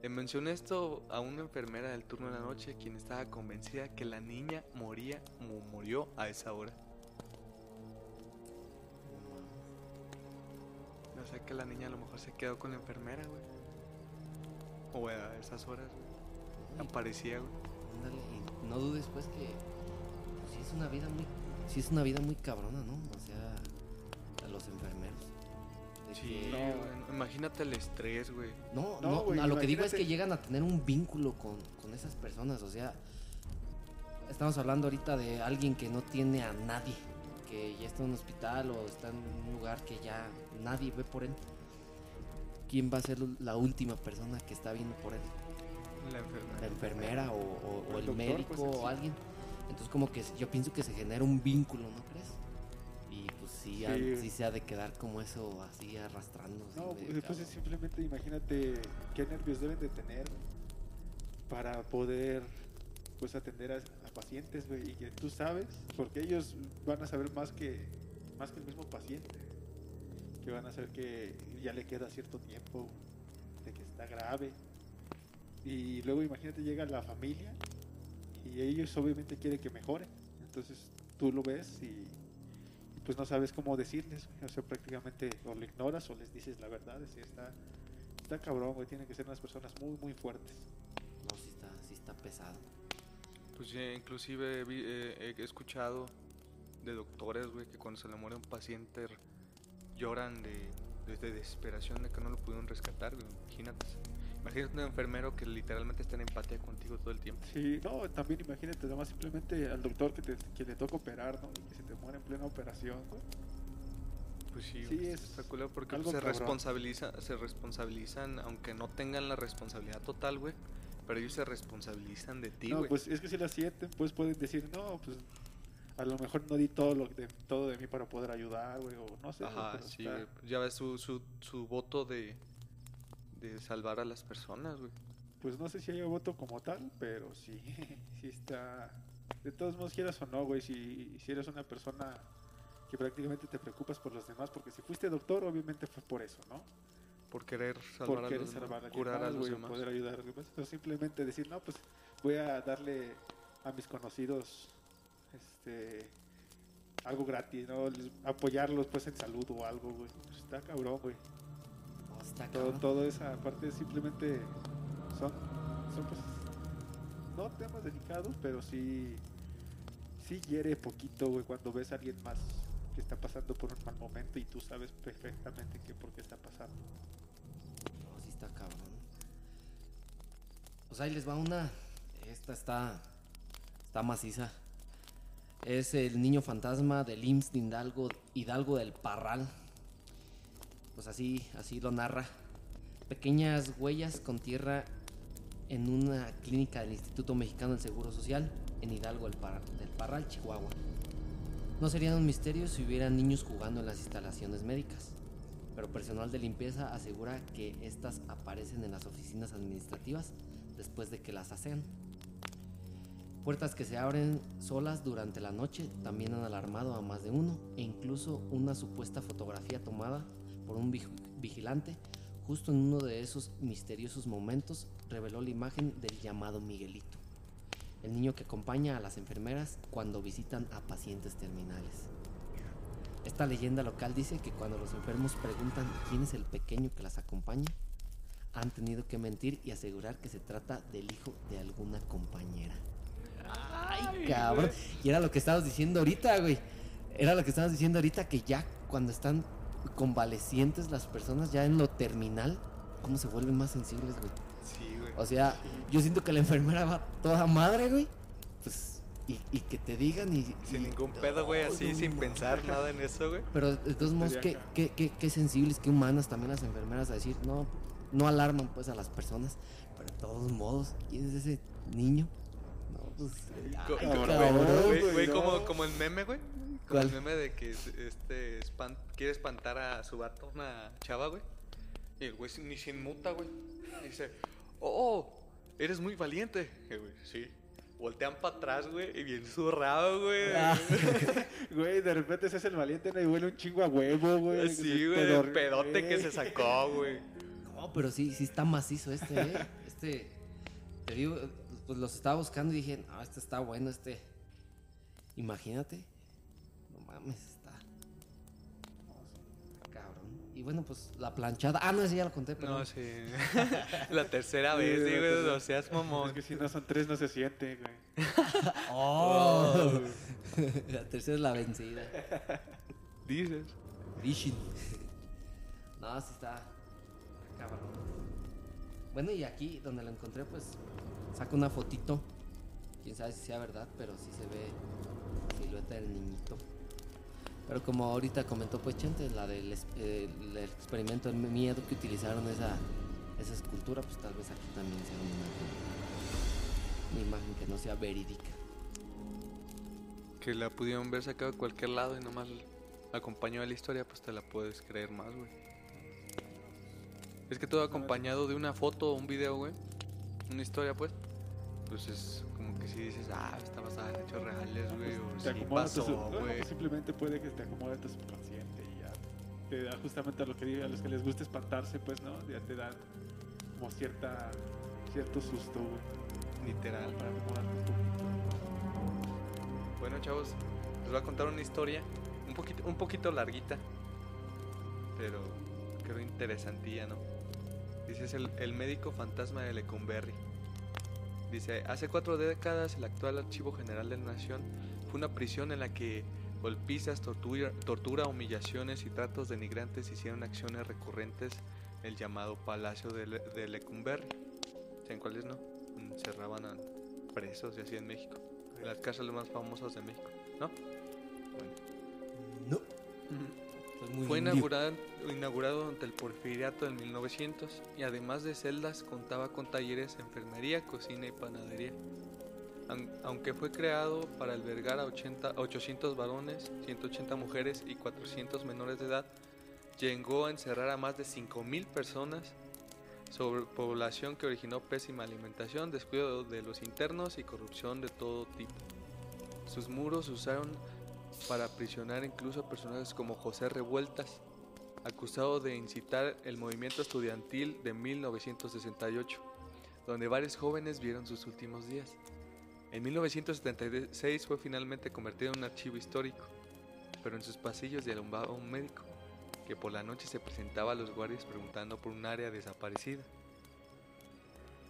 Le mencioné esto a una enfermera del turno de la noche, quien estaba convencida que la niña moría o murió a esa hora. No sé que la niña a lo mejor se quedó con la enfermera, güey. O a esas horas, güey. Aparecía, güey. Ándale, y no dudes pues que pues, sí es una vida muy sí es una vida muy cabrona, ¿no? O sea, a los enfermeros. De Sí, que- No. güey. Imagínate el estrés, güey. No, No, no, a lo que digo es que llegan a tener un vínculo con, con esas personas, o sea, estamos hablando ahorita de alguien que no tiene a nadie, que ya está en un hospital o está en un lugar que ya nadie ve por él. ¿Quién va a ser la última persona que está viendo por él? La enfermera. ¿La enfermera o, o- o El el doctor, médico pues, o alguien? Entonces como que yo pienso que se genera un vínculo, ¿no crees? Y pues sí, Sí. se ha de quedar como eso así arrastrando. así No, pues, pues, simplemente imagínate qué nervios deben de tener para poder pues atender a, a pacientes, güey, y que tú sabes, porque ellos van a saber más que más que el mismo paciente, que van a saber que ya le queda cierto tiempo, de que está grave. Y luego imagínate llega la familia y ellos obviamente quieren que mejore. Entonces tú lo ves y pues no sabes cómo decirles, güey. o sea, prácticamente o lo ignoras o les dices la verdad, es decir, está, está cabrón, güey, tienen que ser unas personas muy, muy fuertes. No, sí está, sí está pesado. Pues sí, inclusive vi- eh, he escuchado de doctores, güey, que cuando se le muere un paciente lloran de, de- de desesperación de que no lo pudieron rescatar, güey. Imagínate. Imagínate un enfermero que literalmente está en empatía contigo todo el tiempo. Sí, no, también imagínate, además simplemente al doctor que, te, que le toca operar, ¿no? Y que se te muere en plena operación. Pues sí, Sí, es está culero porque se cabrón. responsabiliza, se responsabilizan, aunque no tengan la responsabilidad total, güey. Pero ellos se responsabilizan de ti, no, güey. pues es que si la sienten, pues pueden decir, no, pues a lo mejor no di todo, lo de, todo de mí para poder ayudar, güey, o no sé. Ajá, sí, güey. Ya ves su, su, su voto de, de salvar a las personas, güey. Pues no sé si haya voto como tal, pero sí, sí está. De todos modos, quieras o no, güey, si, si eres una persona que prácticamente te preocupas por los demás, porque si fuiste doctor, obviamente fue por eso, ¿no? Por querer salvar por a querer los demás, salvar alguien curar a los demás. poder ayudar a los demás. O simplemente decir, no, pues voy a darle a mis conocidos este algo gratis, ¿no? Apoyarlos pues en salud o algo, güey. Pues, está cabrón, güey. Está Todo, cabrón. todo esa parte simplemente son, son pues, no temas delicados, pero sí, sí hiere poquito, güey, cuando ves a alguien más que está pasando por un mal momento y tú sabes perfectamente que por qué está pasando. No, sí está cabrón. Pues ahí les va una. Esta está. Está maciza. Es el niño fantasma del IMSS de Hidalgo, Hidalgo del Parral. Pues así, así lo narra. Pequeñas huellas con tierra en una clínica del Instituto Mexicano del Seguro Social en Hidalgo del, Par- del Parral, Chihuahua. No serían un misterio si hubiera niños jugando en las instalaciones médicas, pero personal de limpieza asegura que estas aparecen en las oficinas administrativas después de que las hacen. Puertas que se abren solas durante la noche también han alarmado a más de uno e incluso una supuesta fotografía tomada por un vig- vigilante justo en uno de esos misteriosos momentos reveló la imagen del llamado Miguelito, el niño que acompaña a las enfermeras cuando visitan a pacientes terminales. Esta leyenda local dice que cuando los enfermos preguntan quién es el pequeño que las acompaña, han tenido que mentir y asegurar que se trata del hijo de alguna compañera. Ay, cabrón. Y era lo que estabas diciendo ahorita, güey. Era lo que estabas diciendo ahorita que ya cuando están convalecientes las personas, ya en lo terminal, cómo se vuelven más sensibles, güey. Sí, güey. O sea, yo siento que la enfermera va toda madre, güey. Pues, y, y que te digan y... Sin y- ningún pedo, güey, así, no sin pensar nada en eso, güey. Pero de todos modos, qué, qué, qué, qué sensibles, qué humanas también las enfermeras a decir, no, no alarman pues a las personas, pero de todos modos, ¿quién es ese niño? No, pues... Co- ay, co- cabrón, güey, güey, güey, no. como, como el meme, güey. Como ¿Cuál? el meme de que este quiere espantar a su vato, una chava, güey. Y el güey ni se inmuta, güey. Y dice, oh, eres muy valiente. Y güey, sí. Voltean para atrás, güey, y bien zurrado, güey. Ah. Güey, de repente se hace el valiente ¿no? y huele un chingo a huevo, güey. Sí, güey, el pedote que se sacó, güey. No, pero sí, sí está macizo este, ¿eh? Este, te digo, pues los estaba buscando y dije, no, este está bueno, este. Imagínate. No mames, está. Cabrón. Y bueno, pues la planchada. Ah, no, ese ya lo conté, pero. No, sí. La tercera vez, sí, güey, no seas Es mamón. que si no son tres no se siente, güey. ¡Oh! la tercera es la vencida. Dices. Vision. No, sí está. está Cabrón. Bueno, y aquí donde lo encontré, pues saco una fotito Quién sabe si sea verdad, pero sí se ve la silueta del niñito. Pero como ahorita comentó pues Chente, la del eh, el experimento del miedo que utilizaron esa, esa escultura, pues tal vez aquí también sea una imagen, una imagen que no sea verídica. Que la pudieron ver sacada de cualquier lado y nomás acompañó a la historia, pues te la puedes creer más, güey. Es que todo acompañado de una foto o un video, güey. Una historia, pues. Pues es como que si dices, ah, está basada en hechos reales, güey. O Te sí pasó, no, güey. simplemente puede que te acomode tu subconsciente y ya te da justamente a lo que a los que les gusta espantarse, pues, ¿no? Ya te dan como cierta cierto susto, Literal. para poquito. Bueno, chavos, les voy a contar una historia un poquito, un poquito larguita, pero creo interesantilla, ¿no? Dice, es el, el médico fantasma de Lecumberri. Dice, hace cuatro décadas el actual Archivo General de la Nación fue una prisión en la que golpizas, tortura, tortura, humillaciones y tratos denigrantes hicieron acciones recurrentes en el llamado Palacio de, Le- de Lecumberri. ¿Saben cuáles no? Encerraban a presos y así en México. En las cárceles más famosas de México, ¿no? Bueno. No. Muy Fue inaugurado, inaugurado durante el porfiriato en 1900 y además de celdas contaba con talleres de enfermería, cocina y panadería. Aun- Aunque fue creado para albergar a 80 a 800 varones, 180 mujeres y 400 menores de edad, llegó a encerrar a más de 5.000 personas, sobrepoblación que originó pésima alimentación, descuido de los internos y corrupción de todo tipo. Sus muros usaron para aprisionar incluso a personajes como José Revueltas, acusado de incitar el movimiento estudiantil de 1968, donde varios jóvenes vieron sus últimos días. En 1976 fue finalmente convertido en un archivo histórico, pero en sus pasillos alumbraba un médico, que por la noche se presentaba a los guardias preguntando por un área desaparecida.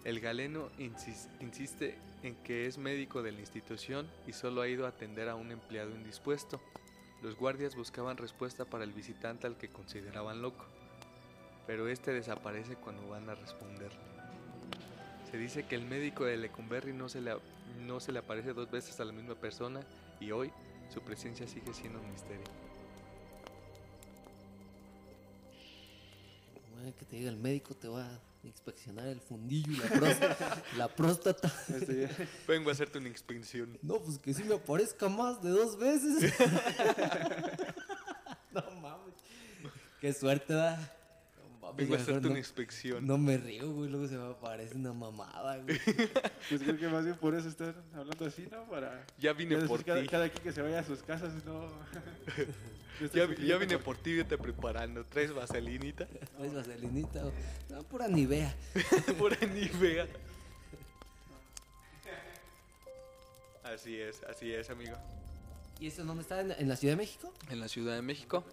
El galeno insis- insiste en que es médico de la institución y solo ha ido a atender a un empleado indispuesto. Los guardias buscaban respuesta para el visitante al que consideraban loco, pero este desaparece cuando van a responderle. Se dice que el médico de Lecumberri no se le, no se le aparece dos veces a la misma persona y hoy su presencia sigue siendo un misterio. Que te diga el médico, te va inspeccionar el fundillo y la próstata. la próstata. Este, Vengo a hacerte una inspección. No, pues que sí me aparezca más de dos veces. no mames. Qué suerte da. No mames, Vengo a hacerte no, una inspección. no me río, güey. Luego se me aparece una mamada, güey. pues creo que más bien por eso están hablando así, ¿no? Para Ya vine por ti. cada quien que se vaya a sus casas, no. Ya, ya vine por ti, vete preparando. ¿Traes vaselinita? ¿Traes vaselinita? o- No, pura nivea. Pura Nivea. Así es, así es, amigo. ¿Y eso en dónde está? ¿En, en la Ciudad de México? En la Ciudad de México,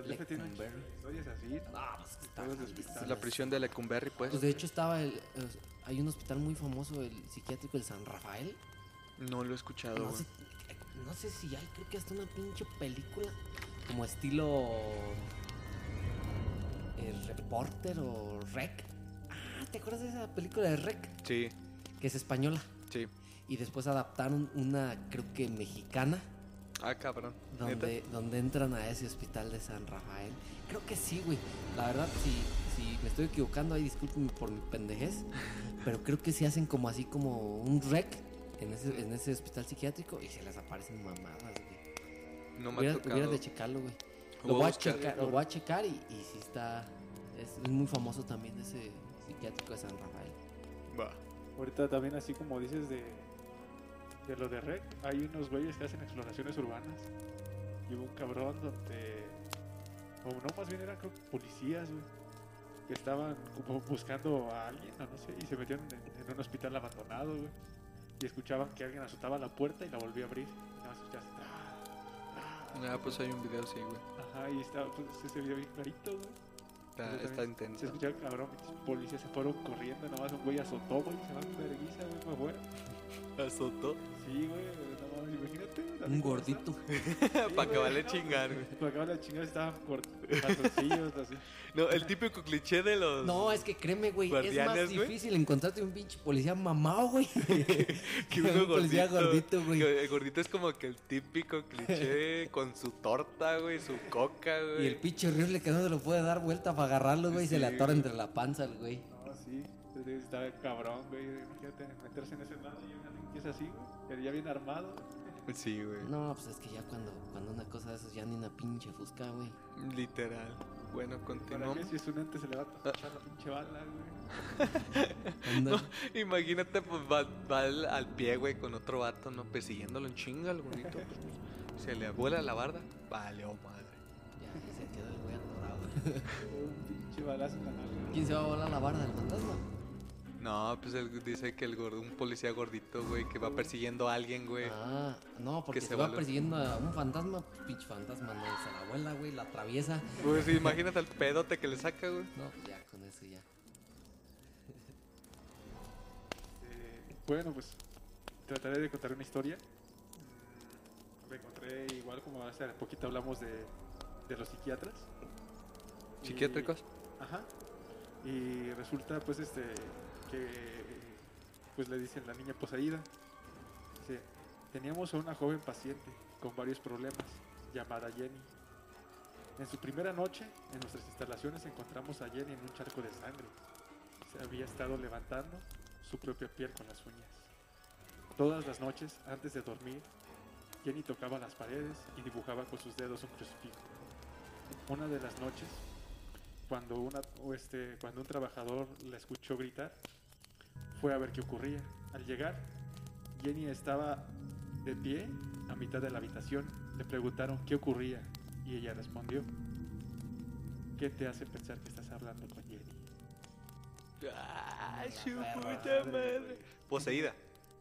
historias así, ¿no? No, pues está hospitales. la prisión de Lecumberri, pues. Pues de hecho estaba el... eh, hay un hospital muy famoso, el psiquiátrico del San Rafael. No lo he escuchado, No güey. sé, no sé si hay, creo que hasta una pinche película como estilo eh, Reporter o Rec. Ah, ¿te acuerdas de esa película de Rec? Sí, Que es española. sí. Y después adaptaron una, creo que mexicana, Ah, cabrón. donde, donde entran a ese hospital de San Rafael. Creo que sí, güey. La verdad, si, si me estoy equivocando, ahí discúlpenme por mi pendejez. pero creo que sí hacen como así como un rec en ese, en ese hospital psiquiátrico y se les aparecen mamadas, güey. No me ha Hubiera, tocado. hubieras de checarlo, güey. Lo voy a checar, lo voy a checar y, y sí está. Es, es muy famoso también ese psiquiátrico de San Rafael. Va. Ahorita también así como dices de, de lo de REC, hay unos güeyes que hacen exploraciones urbanas. Y hubo un cabrón donde, o no, más bien eran creo que policías, güey, que estaban como buscando a alguien, o no sé, y se metieron en, en un hospital abandonado, güey. Y escuchaban que alguien azotaba la puerta y la volvía a abrir. Y nada "Ah, ah". Ah, pues hay un video así, güey. Ajá, y estaba, pues ese video bien clarito, güey. Está, está también Se intenso. escuchaba el cabrón, policías se fueron corriendo, nada más un güey azotó, güey, se va con vergüenza, güey, para afuera. Azotó. Sí, güey, nada cabrón, imagínate. Un gordito. Para que vale chingar, güey. Para acabar la chingada estaban por calzoncillos, así. No, el típico cliché de los. No, es que créeme, güey, es más Guardianes, güey. difícil encontrarte un pinche policía mamado, güey. que uno un policía gordito, güey. que El gordito es como que el típico cliché con su torta, güey, su coca, güey. Y el pinche horrible que no se lo puede dar vuelta para agarrarlo, güey, y se le Sí, atora güey. entre la panza al güey. No, sí. Está cabrón, güey. Imagínate meterse en ese lado y alguien que es así, güey. Pero ya bien armado. Sí, güey. No, pues es que ya cuando, cuando una cosa de esas ya ni una pinche fusca, güey. Literal. Bueno, Para continuamos. si es un ente se le va a tachar la pinche bala, güey. No, imagínate, pues va, va al, al pie, güey, con otro vato, ¿no? Persiguiéndolo en chinga al gordito. pues, se le vuela la barda. Vale, oh madre. Ya, se quedó el güey atorado. Un pinche balazo nalga. ¿Quién se va a volar la barda del fantasma? No, pues él dice que el gordo, un policía gordito, güey, que va persiguiendo a alguien, güey. Ah, no, porque Que se, se va persiguiendo a un fantasma, pinche fantasma, no, se la vuela, güey, la atraviesa. Pues imagínate el pedote que le saca, güey. No, pues ya, con eso ya. Eh, bueno, pues trataré de contar una historia. Mm, Me encontré igual como hace poquito hablamos de, de los psiquiatras. Y- ¿Psiquiátricos? Ajá. Y resulta pues este que pues le dicen la niña poseída. Dice, teníamos a una joven paciente con varios problemas llamada Jenny. En su primera noche en nuestras instalaciones encontramos a Jenny en un charco de sangre. Se había estado levantando su propia piel con las uñas. Todas las noches, antes de dormir, Jenny tocaba las paredes y dibujaba con sus dedos un crucifijo. Una de las noches, cuando, este, cuando un trabajador la escuchó gritar, fue a ver qué ocurría. Al llegar, Jenny estaba de pie a mitad de la habitación. Le preguntaron qué ocurría y ella respondió, ¿qué te hace pensar que estás hablando con Jenny? ¡Ah, su puta madre! Poseída.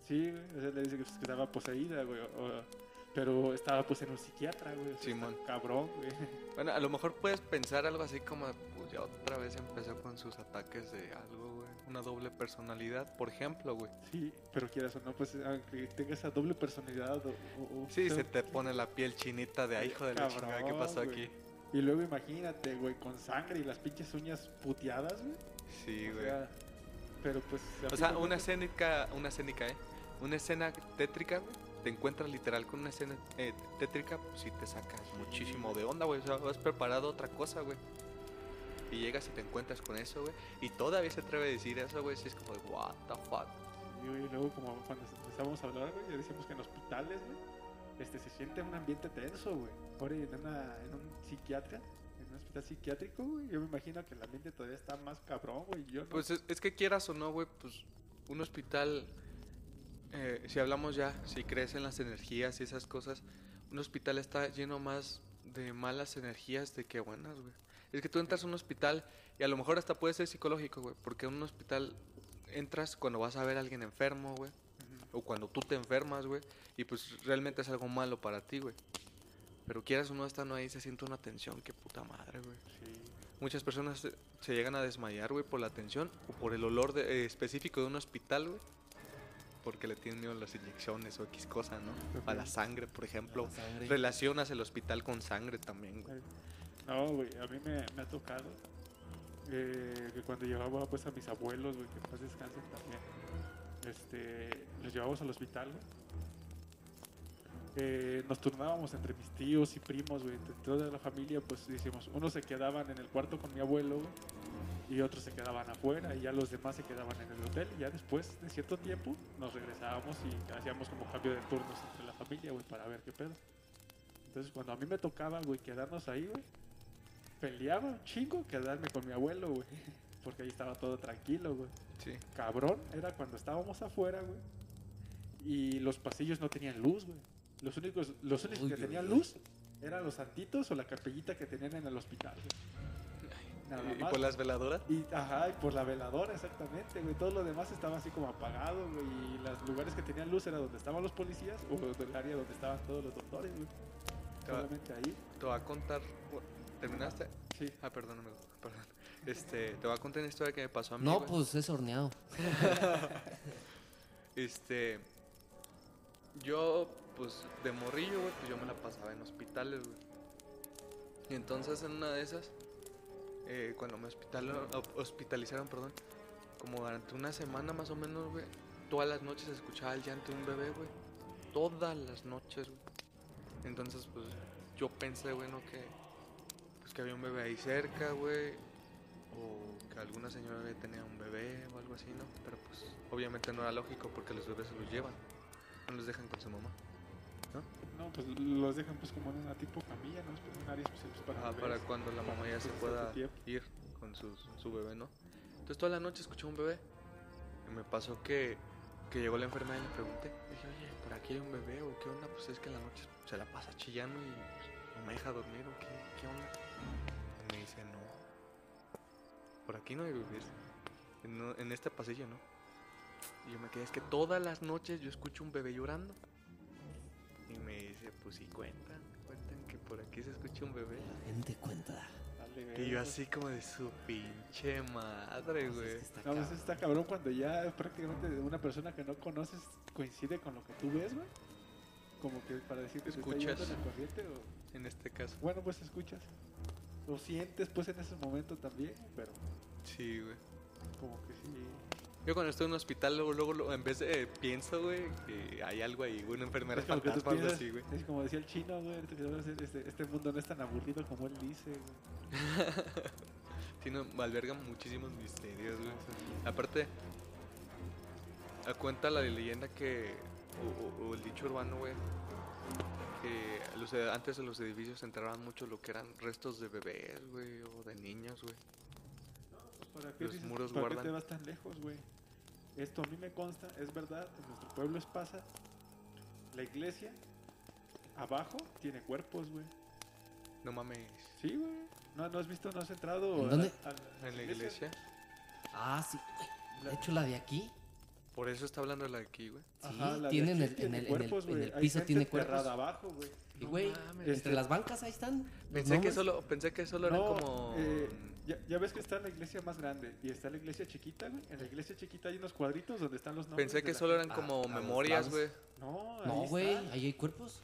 Sí, güey, o sea, le dice que, pues, estaba poseída, güey. o- pero estaba pues en un psiquiatra, güey. Simón. Cabrón, güey. Bueno, a lo mejor puedes pensar algo así como, pues ya otra vez empezó con sus ataques de algo, güey. Una doble personalidad, por ejemplo, güey. Sí, pero quieras o no, pues aunque tenga esa doble personalidad o... o- o- Sí, sea, se te pone la piel chinita de, "Ay, hijo de la chingada, ¿qué pasó güey. aquí? Y luego imagínate, güey, con sangre y las pinches uñas puteadas, güey. Sí, o güey. sea, pero pues... O sea, una escénica, una escénica, ¿eh? Una escena tétrica, güey. Te encuentras literal con una escena eh, tétrica, pues sí te sacas muchísimo de onda, güey. O sea, has preparado otra cosa, güey. Y llegas y te encuentras con eso, güey. Y todavía se atreve a decir eso, güey. Sí es como de, what the fuck. Y luego como cuando empezamos a hablar, güey, ya decíamos que en hospitales, güey, este, se siente un ambiente tenso, güey. Ahora en, una, en un psiquiatra, en un hospital psiquiátrico, güey, yo me imagino que el ambiente todavía está más cabrón, güey. Yo no... Pues es, es que quieras o no, güey, pues un hospital, eh, si hablamos ya, si crees en las energías y esas cosas, un hospital está lleno más de malas energías de que buenas, güey. Es que tú entras a un hospital y a lo mejor hasta puede ser psicológico, güey, porque en un hospital entras cuando vas a ver a alguien enfermo, güey, o cuando tú te enfermas, güey, y pues realmente es algo malo para ti, güey. Pero quieras o no estando ahí, se siente una tensión, qué puta madre, güey. Sí. Muchas personas se, se llegan a desmayar, güey, por la tensión o por el olor de- eh, específico de un hospital, güey. Porque le tienen miedo a las inyecciones o X cosa, ¿no? A la sangre, por ejemplo. Sangre. Relacionas el hospital con sangre también, güey. No, güey, a mí me, ha tocado eh, que cuando llevaba pues a mis abuelos, güey, que paz descansen también, este, los llevábamos al hospital. Eh, nos turnábamos entre mis tíos y primos, güey, entre toda la familia, pues decimos, unos se quedaban en el cuarto con mi abuelo, y otros se quedaban afuera, y ya los demás se quedaban en el hotel, y ya después de cierto tiempo nos regresábamos y hacíamos como cambio de turnos entre la familia, güey, para ver qué pedo. Entonces, cuando a mí me tocaba, güey, quedarnos ahí, güey, peleaba un chingo quedarme con mi abuelo, güey. Porque ahí estaba todo tranquilo, güey. Sí. Cabrón, era cuando estábamos afuera, güey. Y los pasillos no tenían luz, güey. Los únicos, los únicos Uy, que tenían luz eran los santitos o la capellita que tenían en el hospital, güey. Nada ¿Y, y más. por las veladoras? Y, ajá, y por la veladora, exactamente, güey. Todo lo demás estaba así como apagado, güey. Y los lugares que tenían luz era donde estaban los policías o el área donde estaban todos los doctores, güey. Te va- Solamente ahí. Te voy a contar... ¿Terminaste? Sí. Ah, perdóname, perdón. Este, te voy a contar una historia que me pasó a mí, No, güey. pues es horneado. Este. Yo, pues de morrillo, güey, pues yo me la pasaba en hospitales, güey. Y entonces en una de esas, eh, cuando me hospital- ho- hospitalizaron, perdón, como durante una semana más o menos, güey, todas las noches escuchaba el llanto de un bebé, güey. Todas las noches, güey. Entonces, pues yo pensé, güey, ¿no? Que, pues, que había un bebé ahí cerca, güey. O que alguna señora bebé tenía un bebé o algo así, ¿no? Pero pues obviamente no era lógico porque los bebés se los llevan. No los dejan con su mamá. No, pues los dejan pues como en una tipo camilla, ¿no? Es un área especial pues, para Ah, para cuando la mamá ya se Pues, pueda tanto tiempo. ir con su, su bebé, ¿no? Entonces toda la noche escuché un bebé. Y me pasó que, que llegó la enfermera y le pregunté. Dije, oye, ¿por aquí hay un bebé o qué onda? Pues es que en la noche se la pasa chillando y pues, no me deja dormir o qué, qué onda. Y me dice, no. Por aquí no hay bebés. En, en este pasillo, ¿no? Y yo me quedé, es que todas las noches yo escucho un bebé llorando. Y me dice, pues sí, cuentan, cuentan que por aquí se escucha un bebé. La gente cuenta. Dale, Que yo así como de su pinche madre, güey. No, pues está cabrón cuando ya prácticamente una persona que no conoces coincide con lo que tú ves, güey. Como que para decir que te está Escuchas. llevando la corriente o... En este caso. Bueno, pues escuchas. Lo sientes pues en ese momento también, pero Sí, güey. como que sí. Yo cuando estoy en un hospital, luego, luego, en vez de eh, pienso, güey, que hay algo ahí, una enfermera Es como que tú fantasma, algo piensas, así, güey. es como decía el chino, güey, este, este mundo no es tan aburrido como él dice, güey. Tiene, alberga muchísimos misterios, güey. Aparte, a cuenta la leyenda que, o, o- o el dicho urbano, güey, que los, antes de los edificios enterraban mucho lo que eran restos de bebés, güey, o de niños, güey. Pues, ¿Para qué, Los dices- muros ¿para qué te vas tan lejos, güey? Esto a mí me consta, es verdad, en nuestro pueblo es pasa. La iglesia, abajo, tiene cuerpos, güey. No mames. Sí, güey. ¿No, ¿No has visto, no has entrado ¿En a- dónde? a- a En la iglesia. Ah, sí. De hecho, la de aquí. Por eso está hablando la de aquí, güey. Sí, Ajá, la de tiene en aquí el- tiene en el- en el- cuerpos, en güey. el piso tiene cuerpos. abajo, güey. Y, güey, entre Este- las bancas ahí están. Pensé que solo, pensé que solo era No, como. eh, ya, ya ves que está la iglesia más grande y está la iglesia chiquita, güey. En la iglesia chiquita hay unos cuadritos donde están los nombres. Pensé de que la solo eran Ah, como a los memorias, güey. No, ahí No, güey, ahí hay cuerpos.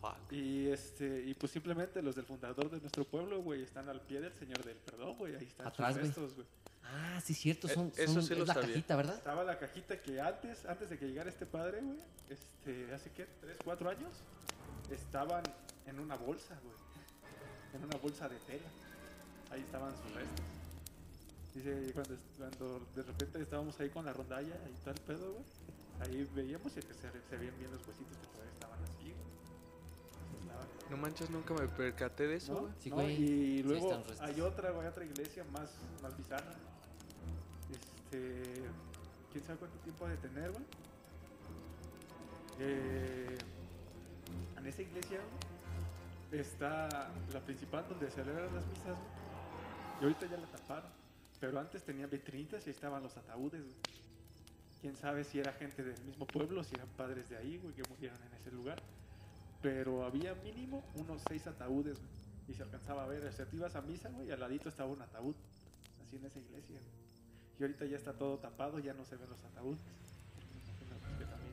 Fuck. Y este, y pues simplemente los del fundador de nuestro pueblo, güey, están al pie del Señor del Perdón, güey. Ahí están Atrás, sus güey. restos, güey. Ah, sí, cierto. Eh, Son, eso son- sí lo es la sabía. cajita, ¿verdad? Estaba la cajita que antes, antes de que llegara este padre, güey, este, hace qué, tres, cuatro años, estaban en una bolsa, güey. En una bolsa de tela. Ahí estaban sus restos. Dice, cuando, cuando de repente estábamos ahí con la rondalla y tal pedo, güey, ahí veíamos y que se, se veían bien los huesitos que todavía estaban así, güey. No manches, nunca me percaté de eso, ¿no? güey. Y luego hay otra, güey, otra iglesia más, más bizarra. Este. ¿Quién sabe cuánto tiempo ha de tener, güey? Eh, en esa iglesia, está la principal donde celebran las misas, güey. Y ahorita ya la taparon. Pero antes tenían vitrinitas y ahí estaban los ataúdes. Quién sabe si era gente del mismo pueblo, si eran padres de ahí, güey, que murieron en ese lugar pero había mínimo unos seis ataúdes, güey. Y se alcanzaba a ver, o sea, tú ibas a misa, güey, y al ladito estaba un ataúd, así en esa iglesia, güey. Y ahorita ya está todo tapado, ya no se ven los ataúdes. Pues, que también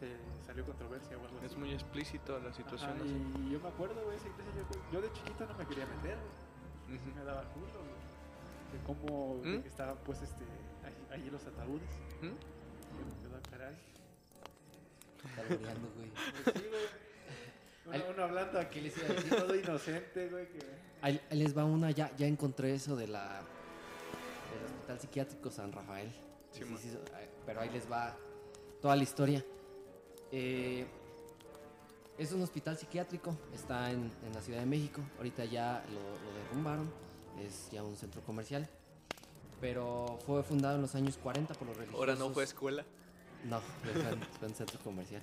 se salió controversia o algo así. Es muy explícito la situación. Ajá, así. y yo me acuerdo, güey, esa iglesia, yo, yo de chiquito no me quería meter, güey. Ujú. Me daba culo, güey. De cómo de ¿Mm? que estaban, pues, este, ahí, ahí los ataúdes. ¿Mm? Yo me quedaba, caray. Saboreando, güey. Pues sí, güey. Uno, uno hablando aquí, todo inocente, güey, que... Ahí, les va una, ya, ya encontré eso de la Hospital Psiquiátrico San Rafael. Sí, Sí, sí, eh, pero ahí les va toda la historia. Eh, es un hospital psiquiátrico, está en, en la Ciudad de México. Ahorita ya lo, lo derrumbaron, es ya un centro comercial. Pero fue fundado en los años 40 por los religiosos. Ahora no fue escuela. No, fue en centro comercial.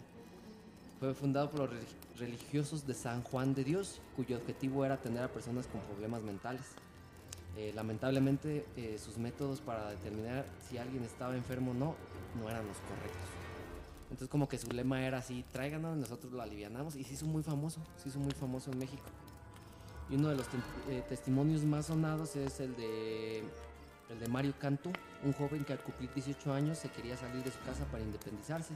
Fue fundado por los relig- religiosos de San Juan de Dios, cuyo objetivo era atender a personas con problemas mentales. Eh, lamentablemente, eh, sus métodos para determinar si alguien estaba enfermo o no, no eran los correctos. Entonces, como que su lema era así: tráiganos, nosotros lo alivianamos. Y se hizo muy famoso, se hizo muy famoso en México. Y uno de los eh, testimonios más sonados es el de, el de Mario Cantú, un joven que al cumplir 18 años se quería salir de su casa para independizarse.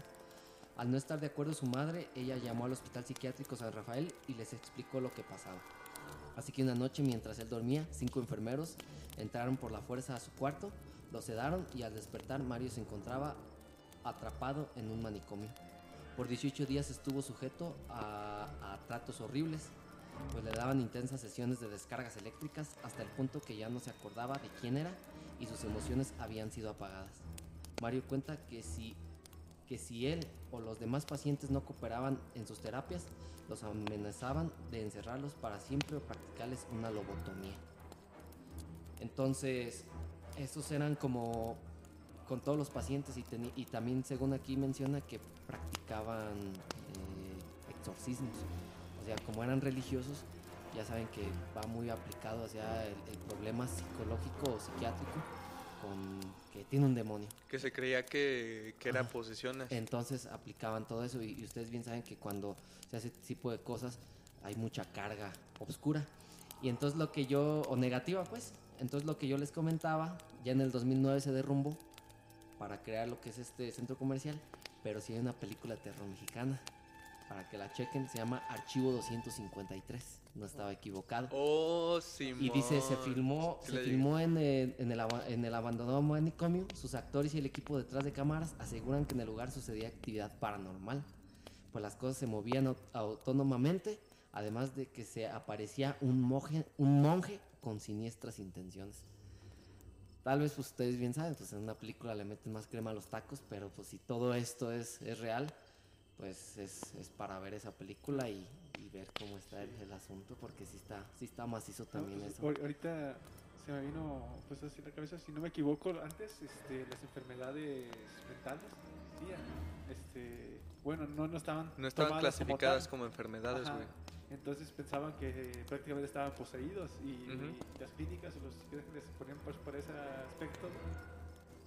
Al no estar de acuerdo su madre, ella llamó al hospital psiquiátrico San Rafael y les explicó lo que pasaba. Así que una noche mientras él dormía, cinco enfermeros entraron por la fuerza a su cuarto, lo sedaron y al despertar Mario se encontraba atrapado en un manicomio. Por 18 días estuvo sujeto a, a tratos horribles, pues le daban intensas sesiones de descargas eléctricas hasta el punto que ya no se acordaba de quién era y sus emociones habían sido apagadas. Mario cuenta que si, que si él o los demás pacientes no cooperaban en sus terapias, los amenazaban de encerrarlos para siempre o practicarles una lobotomía. Entonces, estos eran como con todos los pacientes y, también según aquí menciona que practicaban eh, exorcismos. O sea, como eran religiosos, ya saben que va muy aplicado hacia el, el problema psicológico o psiquiátrico con que tiene un demonio. Que se creía que, que era Ajá. posesiones. Entonces aplicaban todo eso y, y ustedes bien saben que cuando se hace este tipo de cosas hay mucha carga oscura. Y entonces lo que yo, o negativa pues, entonces lo que yo les comentaba, ya en el 2009 se derrumbó para crear lo que es este centro comercial, pero sí hay una película de terror mexicana, para que la chequen, se llama Archivo 253, no estaba equivocado. Oh, sí. Y dice, se filmó, se filmó en el, en, el, en el abandonado manicomio. Sus actores y el equipo detrás de cámaras aseguran que en el lugar sucedía actividad paranormal. Pues las cosas se movían au- autónomamente, además de que se aparecía un monje, un monje con siniestras intenciones. Tal vez pues, ustedes bien saben, pues en una película le meten más crema a los tacos, pero pues si todo esto es, es real, pues es, es para ver esa película y, y ver cómo está el, el asunto, porque sí está, sí está macizo también No, pues, eso. ahor- Ahorita se me vino pues así en la cabeza, si no me equivoco, antes este, las enfermedades mentales. Este, bueno, no, no estaban No estaban clasificadas como enfermedades, güey. Entonces pensaban que eh, prácticamente estaban poseídos y, las clínicas o los psiquiatras se ponían pues, por ese aspecto.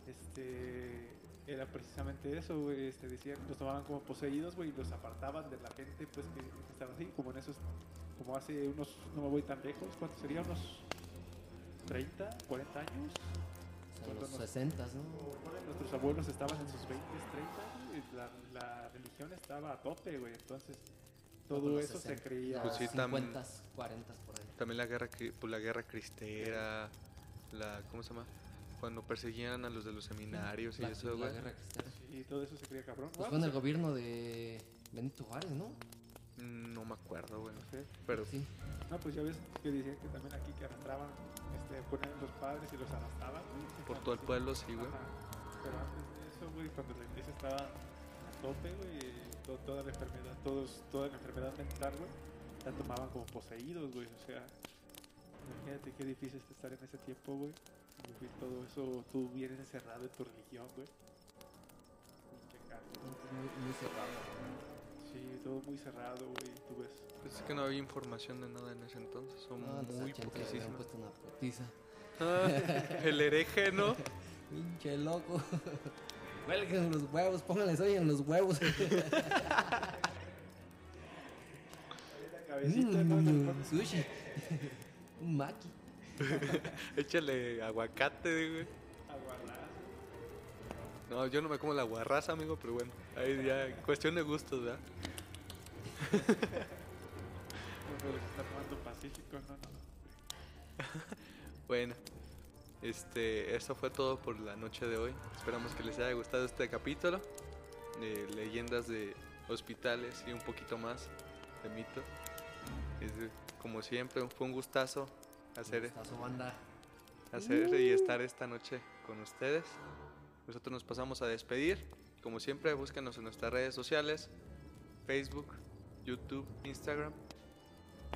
Este era precisamente eso, güey. Este, decían, los tomaban como poseídos, güey, y los apartaban de la gente pues que, que estaba así, como en esos, como hace unos, no me voy tan lejos, ¿cuántos sería? Unos 30, 40 años. En los Cuando nos- 60, ¿no? Nuestros abuelos estaban en sus 20, 30, y la, la religión estaba a tope, güey. Entonces, todo eso 60, se creía. Pues sí, los tam- 50, 40 por ahí. También la guerra, pues, la guerra cristera, la, ¿cómo se llama? Cuando perseguían a los de los seminarios y La- eso, güey. Y todo eso se creía cabrón. Pues fue en el gobierno de Benito Juárez, ¿no? No me acuerdo, güey. no sé. Pero Sí. No, pues ya ves que decían que también aquí que arrastraban, este, ponían los padres y los arrastraban. güey. por todo el pueblo, sí, güey. Pero antes de eso, güey, cuando la iglesia estaba a tope, güey, to- toda la enfermedad, todos, toda la enfermedad mental, güey, la tomaban como poseídos, güey. O sea, imagínate qué difícil es estar en ese tiempo, güey. Vivir todo eso, tú vienes encerrado en tu religión, güey. Pinche cargo. Muy, muy cerrado. Sí, todo muy cerrado, güey. Tú ves. Pues es que no había información de nada en ese entonces. Son No, los muy 80 le habían poquísimas. puesto una putiza. Ah, el hereje, ¿no? Pinche loco. Cuelguen los huevos, pónganles hoy en los huevos. La cabecita, ¿no? Mm, Con- sushi. Un maki. Échale aguacate, güey. Aguarrás. No, yo no me como la guarraza, amigo, pero bueno. Ahí ya, cuestión de gustos, ¿verdad? Bueno, este, eso fue todo por la noche de hoy. Esperamos que les haya gustado este capítulo de leyendas de hospitales y un poquito más de mitos. Como siempre, fue un gustazo hacer, Gustazo, banda. hacer y estar esta noche con ustedes. Nosotros nos pasamos a despedir. Como siempre, búscanos en nuestras redes sociales, Facebook, YouTube, Instagram.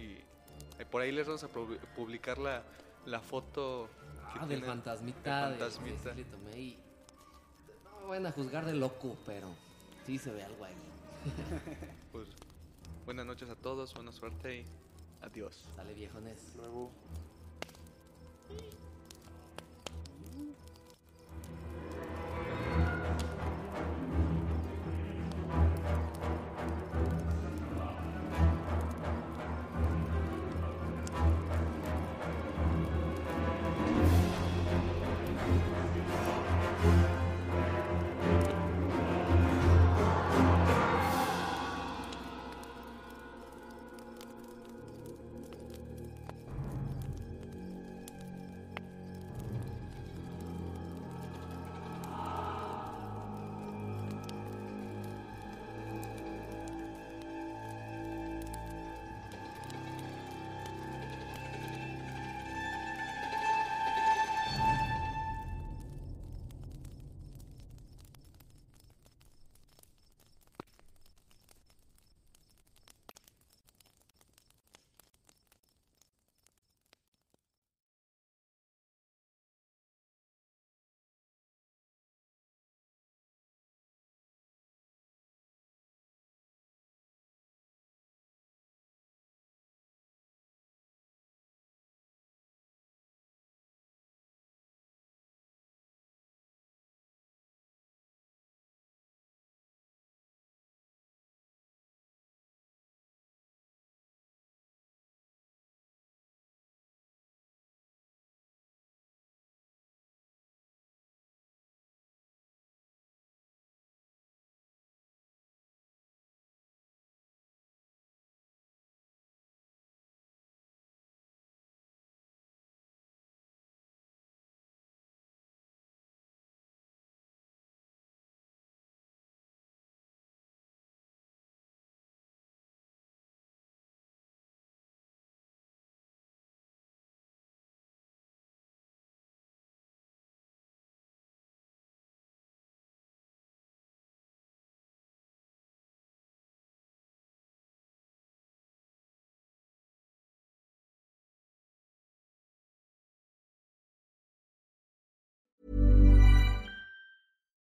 Y por ahí les vamos a pu- publicar la, la foto que Ah, del fantasmita. del de- fantasmita. tomé y... No van a juzgar de loco, pero sí se ve algo ahí. Pues, buenas noches a todos, buena suerte y adiós. Sale viejones. Luego. Beep.